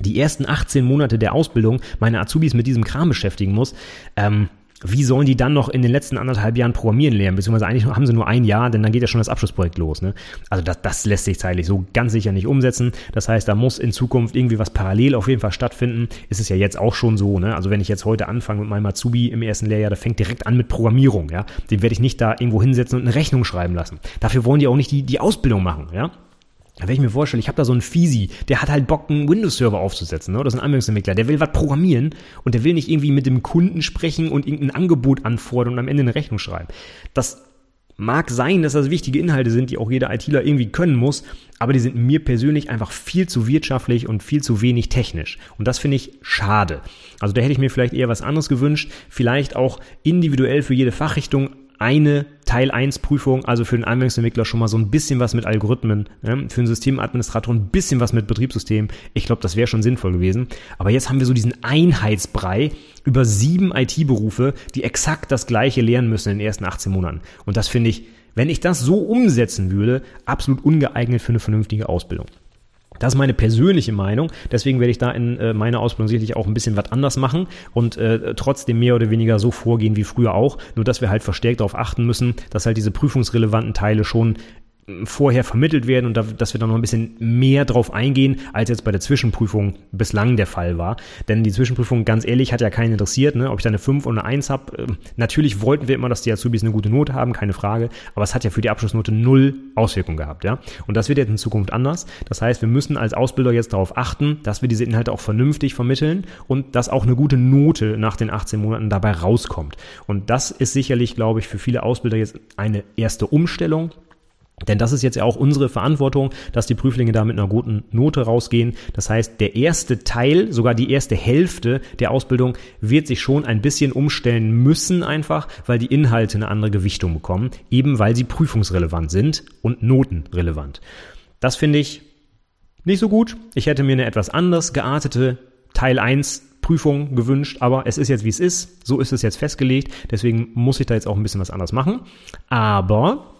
die ersten 18 Monate der Ausbildung meine Azubis mit diesem Kram beschäftigen muss, ähm, wie sollen die dann noch in den letzten anderthalb Jahren programmieren lernen? Beziehungsweise eigentlich haben sie nur ein Jahr, denn dann geht ja schon das Abschlussprojekt los. Ne? Also das, das lässt sich zeitlich so ganz sicher nicht umsetzen. Das heißt, da muss in Zukunft irgendwie was parallel auf jeden Fall stattfinden. Ist es ja jetzt auch schon so. Ne? Also wenn ich jetzt heute anfange mit meinem Azubi im ersten Lehrjahr, der fängt direkt an mit Programmierung. Ja? Den werde ich nicht da irgendwo hinsetzen und eine Rechnung schreiben lassen. Dafür wollen die auch nicht die, die Ausbildung machen. Ja? Wenn ich mir vorstelle, ich habe da so einen Fisi, der hat halt Bock, einen Windows-Server aufzusetzen, ne? oder so ein Anwendungsentwickler, der will was programmieren und der will nicht irgendwie mit dem Kunden sprechen und irgendein Angebot anfordern und am Ende eine Rechnung schreiben. Das mag sein, dass das wichtige Inhalte sind, die auch jeder ITler irgendwie können muss, aber die sind mir persönlich einfach viel zu wirtschaftlich und viel zu wenig technisch. Und das finde ich schade. Also da hätte ich mir vielleicht eher was anderes gewünscht, vielleicht auch individuell für jede Fachrichtung eine Teil 1 Prüfung, also für den Anwendungsentwickler schon mal so ein bisschen was mit Algorithmen, ne? für den Systemadministrator ein bisschen was mit Betriebssystem. Ich glaube, das wäre schon sinnvoll gewesen. Aber jetzt haben wir so diesen Einheitsbrei über sieben IT-Berufe, die exakt das gleiche lernen müssen in den ersten 18 Monaten. Und das finde ich, wenn ich das so umsetzen würde, absolut ungeeignet für eine vernünftige Ausbildung. Das ist meine persönliche Meinung. Deswegen werde ich da in äh, meiner Ausbildung sicherlich auch ein bisschen was anders machen und äh, trotzdem mehr oder weniger so vorgehen wie früher auch. Nur dass wir halt verstärkt darauf achten müssen, dass halt diese prüfungsrelevanten Teile schon vorher vermittelt werden und da, dass wir da noch ein bisschen mehr drauf eingehen, als jetzt bei der Zwischenprüfung bislang der Fall war. Denn die Zwischenprüfung, ganz ehrlich, hat ja keinen interessiert, ne? ob ich da eine 5 oder eine 1 habe. Ähm, natürlich wollten wir immer, dass die Azubis eine gute Note haben, keine Frage, aber es hat ja für die Abschlussnote null Auswirkungen gehabt. ja. Und das wird jetzt in Zukunft anders. Das heißt, wir müssen als Ausbilder jetzt darauf achten, dass wir diese Inhalte auch vernünftig vermitteln und dass auch eine gute Note nach den 18 Monaten dabei rauskommt. Und das ist sicherlich, glaube ich, für viele Ausbilder jetzt eine erste Umstellung denn das ist jetzt ja auch unsere Verantwortung, dass die Prüflinge da mit einer guten Note rausgehen. Das heißt, der erste Teil, sogar die erste Hälfte der Ausbildung wird sich schon ein bisschen umstellen müssen einfach, weil die Inhalte eine andere Gewichtung bekommen, eben weil sie prüfungsrelevant sind und notenrelevant. Das finde ich nicht so gut. Ich hätte mir eine etwas anders geartete Teil 1 Prüfung gewünscht, aber es ist jetzt wie es ist. So ist es jetzt festgelegt. Deswegen muss ich da jetzt auch ein bisschen was anderes machen. Aber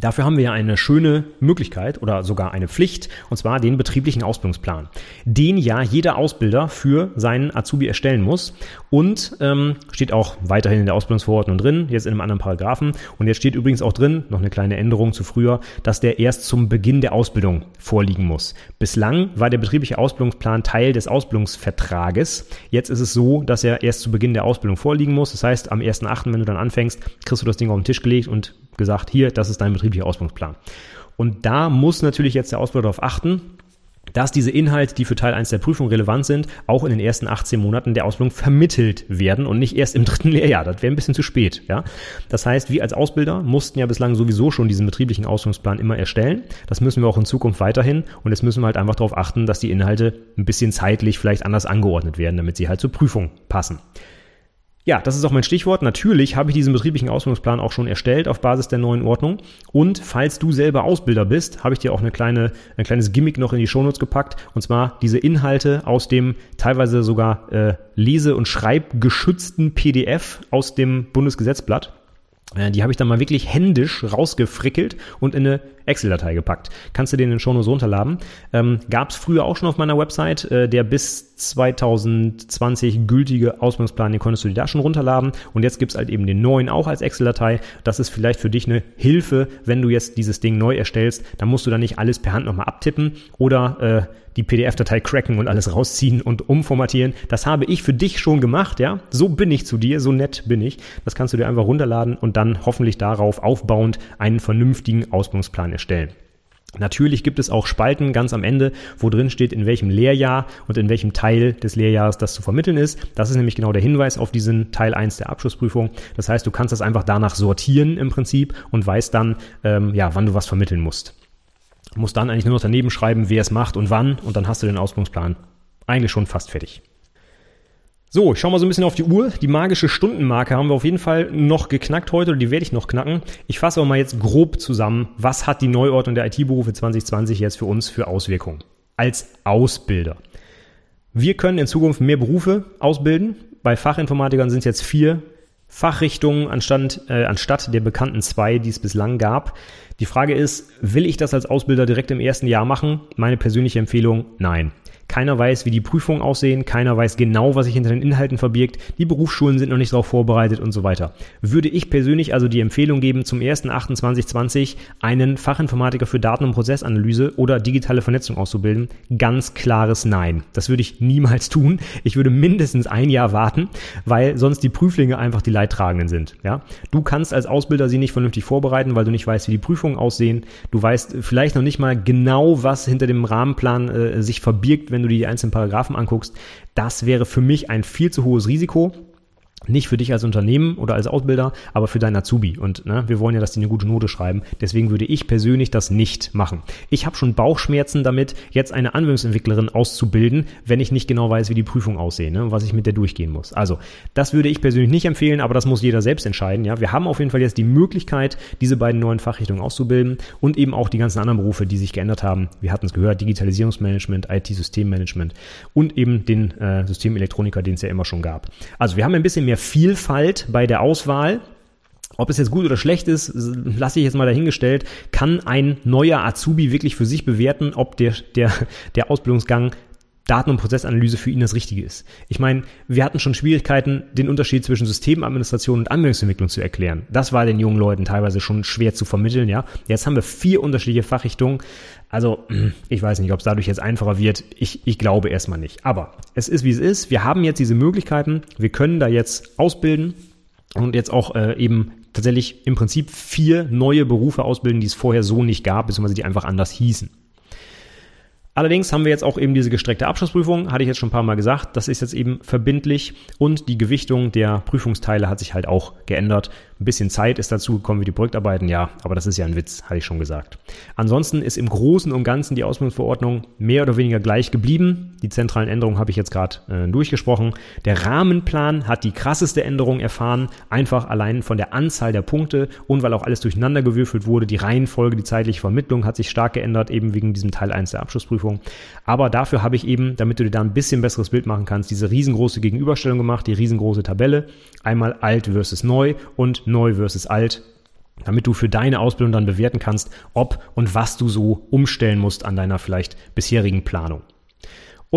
Dafür haben wir ja eine schöne Möglichkeit oder sogar eine Pflicht, und zwar den betrieblichen Ausbildungsplan, den ja jeder Ausbilder für seinen Azubi erstellen muss und ähm, steht auch weiterhin in der Ausbildungsverordnung drin, jetzt in einem anderen Paragraphen. Und jetzt steht übrigens auch drin, noch eine kleine Änderung zu früher, dass der erst zum Beginn der Ausbildung vorliegen muss. Bislang war der betriebliche Ausbildungsplan Teil des Ausbildungsvertrages. Jetzt ist es so, dass er erst zu Beginn der Ausbildung vorliegen muss. Das heißt, am 1.8., wenn du dann anfängst, kriegst du das Ding auf den Tisch gelegt und gesagt, hier, das ist dein betrieblicher Ausbildungsplan. Und da muss natürlich jetzt der Ausbilder darauf achten, dass diese Inhalte, die für Teil 1 der Prüfung relevant sind, auch in den ersten 18 Monaten der Ausbildung vermittelt werden und nicht erst im dritten Lehrjahr. Das wäre ein bisschen zu spät. Ja? Das heißt, wir als Ausbilder mussten ja bislang sowieso schon diesen betrieblichen Ausbildungsplan immer erstellen. Das müssen wir auch in Zukunft weiterhin. Und jetzt müssen wir halt einfach darauf achten, dass die Inhalte ein bisschen zeitlich vielleicht anders angeordnet werden, damit sie halt zur Prüfung passen. Ja, das ist auch mein Stichwort. Natürlich habe ich diesen betrieblichen Ausbildungsplan auch schon erstellt auf Basis der neuen Ordnung. Und falls du selber Ausbilder bist, habe ich dir auch eine kleine, ein kleines Gimmick noch in die Shownotes gepackt. Und zwar diese Inhalte aus dem teilweise sogar äh, lese- und schreibgeschützten PDF aus dem Bundesgesetzblatt. Äh, die habe ich dann mal wirklich händisch rausgefrickelt und in eine Excel-Datei gepackt. Kannst du den in den Shownotes runterladen. Ähm, Gab es früher auch schon auf meiner Website. Äh, der bis 2020 gültige Ausbildungsplan, den konntest du dir da schon runterladen. Und jetzt gibt's halt eben den neuen auch als Excel-Datei. Das ist vielleicht für dich eine Hilfe, wenn du jetzt dieses Ding neu erstellst. Dann musst du da nicht alles per Hand nochmal abtippen oder äh, die PDF-Datei cracken und alles rausziehen und umformatieren. Das habe ich für dich schon gemacht, ja. So bin ich zu dir, so nett bin ich. Das kannst du dir einfach runterladen und dann hoffentlich darauf aufbauend einen vernünftigen Ausbildungsplan erstellen. Natürlich gibt es auch Spalten ganz am Ende, wo drin steht, in welchem Lehrjahr und in welchem Teil des Lehrjahres das zu vermitteln ist. Das ist nämlich genau der Hinweis auf diesen Teil 1 der Abschlussprüfung. Das heißt, du kannst das einfach danach sortieren im Prinzip und weißt dann, ähm, ja, wann du was vermitteln musst. Du musst dann eigentlich nur noch daneben schreiben, wer es macht und wann und dann hast du den Ausbildungsplan eigentlich schon fast fertig. So, ich schau mal so ein bisschen auf die Uhr. Die magische Stundenmarke haben wir auf jeden Fall noch geknackt heute oder die werde ich noch knacken. Ich fasse aber mal jetzt grob zusammen, was hat die Neuordnung der IT-Berufe 2020 jetzt für uns für Auswirkungen als Ausbilder. Wir können in Zukunft mehr Berufe ausbilden. Bei Fachinformatikern sind es jetzt vier Fachrichtungen anstatt, äh, anstatt der bekannten zwei, die es bislang gab. Die Frage ist, will ich das als Ausbilder direkt im ersten Jahr machen? Meine persönliche Empfehlung, nein. Keiner weiß, wie die Prüfungen aussehen. Keiner weiß genau, was sich hinter den Inhalten verbirgt. Die Berufsschulen sind noch nicht darauf vorbereitet und so weiter. Würde ich persönlich also die Empfehlung geben, zum 1.8.2020 einen Fachinformatiker für Daten- und Prozessanalyse oder digitale Vernetzung auszubilden? Ganz klares Nein. Das würde ich niemals tun. Ich würde mindestens ein Jahr warten, weil sonst die Prüflinge einfach die Leidtragenden sind. Ja? Du kannst als Ausbilder sie nicht vernünftig vorbereiten, weil du nicht weißt, wie die Prüfungen aussehen. Du weißt vielleicht noch nicht mal genau, was hinter dem Rahmenplan äh, sich verbirgt, wenn du die einzelnen Paragraphen anguckst, das wäre für mich ein viel zu hohes Risiko. Nicht für dich als Unternehmen oder als Ausbilder, aber für deinen Azubi. Und ne, wir wollen ja, dass die eine gute Note schreiben. Deswegen würde ich persönlich das nicht machen. Ich habe schon Bauchschmerzen damit, jetzt eine Anwendungsentwicklerin auszubilden, wenn ich nicht genau weiß, wie die Prüfung aussehen ne, und was ich mit der durchgehen muss. Also, das würde ich persönlich nicht empfehlen, aber das muss jeder selbst entscheiden. Ja, wir haben auf jeden Fall jetzt die Möglichkeit, diese beiden neuen Fachrichtungen auszubilden und eben auch die ganzen anderen Berufe, die sich geändert haben. Wir hatten es gehört, Digitalisierungsmanagement, IT-Systemmanagement und eben den äh, Systemelektroniker, den es ja immer schon gab. Also, wir haben ein bisschen mehr Vielfalt bei der Auswahl. Ob es jetzt gut oder schlecht ist, lasse ich jetzt mal dahingestellt. Kann ein neuer Azubi wirklich für sich bewerten, ob der, der, der Ausbildungsgang Daten- und Prozessanalyse für ihn das Richtige ist. Ich meine, wir hatten schon Schwierigkeiten, den Unterschied zwischen Systemadministration und Anwendungsentwicklung zu erklären. Das war den jungen Leuten teilweise schon schwer zu vermitteln, ja. Jetzt haben wir vier unterschiedliche Fachrichtungen. Also, ich weiß nicht, ob es dadurch jetzt einfacher wird. Ich, ich glaube erstmal nicht. Aber es ist, wie es ist. Wir haben jetzt diese Möglichkeiten. Wir können da jetzt ausbilden und jetzt auch äh, eben tatsächlich im Prinzip vier neue Berufe ausbilden, die es vorher so nicht gab, beziehungsweise die einfach anders hießen. Allerdings haben wir jetzt auch eben diese gestreckte Abschlussprüfung, hatte ich jetzt schon ein paar Mal gesagt. Das ist jetzt eben verbindlich und die Gewichtung der Prüfungsteile hat sich halt auch geändert. Ein bisschen Zeit ist dazu gekommen wie die Projektarbeiten, ja, aber das ist ja ein Witz, hatte ich schon gesagt. Ansonsten ist im Großen und Ganzen die Ausbildungsverordnung mehr oder weniger gleich geblieben. Die zentralen Änderungen habe ich jetzt gerade äh, durchgesprochen. Der Rahmenplan hat die krasseste Änderung erfahren, einfach allein von der Anzahl der Punkte und weil auch alles durcheinander gewürfelt wurde. Die Reihenfolge, die zeitliche Vermittlung hat sich stark geändert, eben wegen diesem Teil 1 der Abschlussprüfung. Aber dafür habe ich eben, damit du dir da ein bisschen besseres Bild machen kannst, diese riesengroße Gegenüberstellung gemacht, die riesengroße Tabelle. Einmal alt versus neu und neu versus alt, damit du für deine Ausbildung dann bewerten kannst, ob und was du so umstellen musst an deiner vielleicht bisherigen Planung.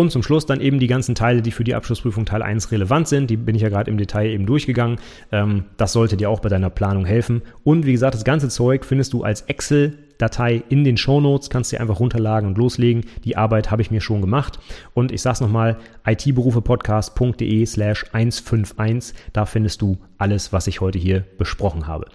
Und zum Schluss dann eben die ganzen Teile, die für die Abschlussprüfung Teil 1 relevant sind. Die bin ich ja gerade im Detail eben durchgegangen. Ähm, das sollte dir auch bei deiner Planung helfen. Und wie gesagt, das ganze Zeug findest du als Excel-Datei in den Show Notes. Kannst du einfach runterladen und loslegen. Die Arbeit habe ich mir schon gemacht. Und ich sag's nochmal, itberufepodcast.de slash 151. Da findest du alles, was ich heute hier besprochen habe.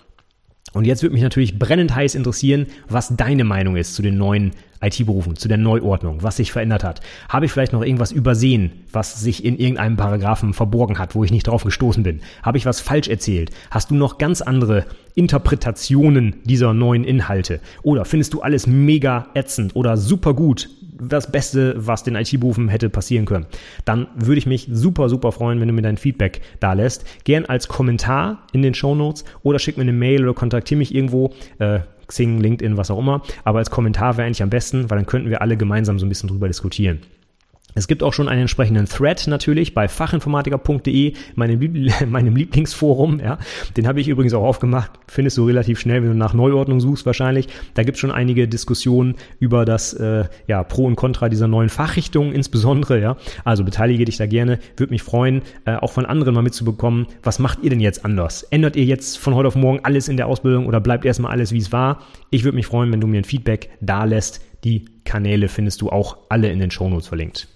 Und jetzt würde mich natürlich brennend heiß interessieren, was deine Meinung ist zu den neuen IT-Berufen, zu der Neuordnung, was sich verändert hat. Habe ich vielleicht noch irgendwas übersehen, was sich in irgendeinem Paragraphen verborgen hat, wo ich nicht drauf gestoßen bin? Habe ich was falsch erzählt? Hast du noch ganz andere Interpretationen dieser neuen Inhalte? Oder findest du alles mega ätzend oder super gut? Das Beste, was den IT-Berufen hätte passieren können. Dann würde ich mich super, super freuen, wenn du mir dein Feedback da lässt. Gern als Kommentar in den Show Notes oder schick mir eine Mail oder kontaktiere mich irgendwo. Äh, Xing, LinkedIn, was auch immer. Aber als Kommentar wäre eigentlich am besten, weil dann könnten wir alle gemeinsam so ein bisschen drüber diskutieren. Es gibt auch schon einen entsprechenden Thread natürlich bei fachinformatiker.de, meinem, meinem Lieblingsforum. Ja. Den habe ich übrigens auch aufgemacht. Findest du relativ schnell, wenn du nach Neuordnung suchst wahrscheinlich. Da gibt es schon einige Diskussionen über das äh, ja, Pro und Contra dieser neuen Fachrichtungen insbesondere. Ja. Also beteilige dich da gerne. Würde mich freuen, äh, auch von anderen mal mitzubekommen, was macht ihr denn jetzt anders? Ändert ihr jetzt von heute auf morgen alles in der Ausbildung oder bleibt erstmal alles, wie es war? Ich würde mich freuen, wenn du mir ein Feedback da lässt. Die Kanäle findest du auch alle in den Shownotes verlinkt.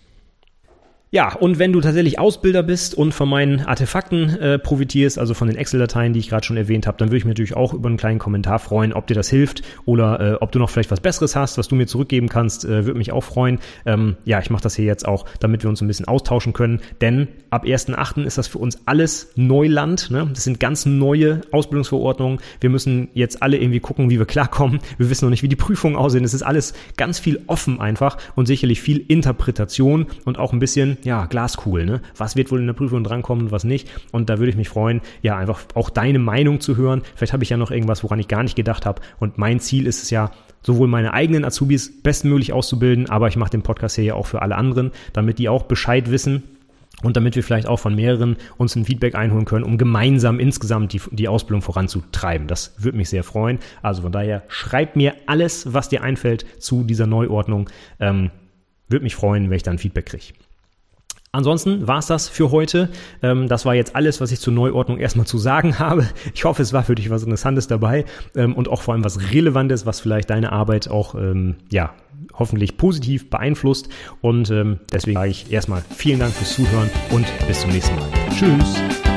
Ja, und wenn du tatsächlich Ausbilder bist und von meinen Artefakten äh, profitierst, also von den Excel-Dateien, die ich gerade schon erwähnt habe, dann würde ich mich natürlich auch über einen kleinen Kommentar freuen, ob dir das hilft oder äh, ob du noch vielleicht was Besseres hast, was du mir zurückgeben kannst, äh, würde mich auch freuen. Ähm, ja, ich mache das hier jetzt auch, damit wir uns ein bisschen austauschen können, denn ab 1.8. ist das für uns alles Neuland. Ne? Das sind ganz neue Ausbildungsverordnungen. Wir müssen jetzt alle irgendwie gucken, wie wir klarkommen. Wir wissen noch nicht, wie die Prüfungen aussehen. Es ist alles ganz viel offen einfach und sicherlich viel Interpretation und auch ein bisschen ja, Glaskugel, ne? Was wird wohl in der Prüfung drankommen und was nicht? Und da würde ich mich freuen, ja, einfach auch deine Meinung zu hören. Vielleicht habe ich ja noch irgendwas, woran ich gar nicht gedacht habe. Und mein Ziel ist es ja, sowohl meine eigenen Azubis bestmöglich auszubilden, aber ich mache den Podcast hier ja auch für alle anderen, damit die auch Bescheid wissen, und damit wir vielleicht auch von mehreren uns ein Feedback einholen können, um gemeinsam insgesamt die, die Ausbildung voranzutreiben. Das würde mich sehr freuen. Also von daher schreib mir alles, was dir einfällt zu dieser Neuordnung. Ähm, würde mich freuen, wenn ich dann Feedback kriege. Ansonsten war es das für heute. Ähm, das war jetzt alles, was ich zur Neuordnung erstmal zu sagen habe. Ich hoffe, es war für dich was Interessantes dabei ähm, und auch vor allem was Relevantes, was vielleicht deine Arbeit auch ähm, ja hoffentlich positiv beeinflusst. Und deswegen sage ich erstmal vielen Dank fürs Zuhören und bis zum nächsten Mal. Tschüss.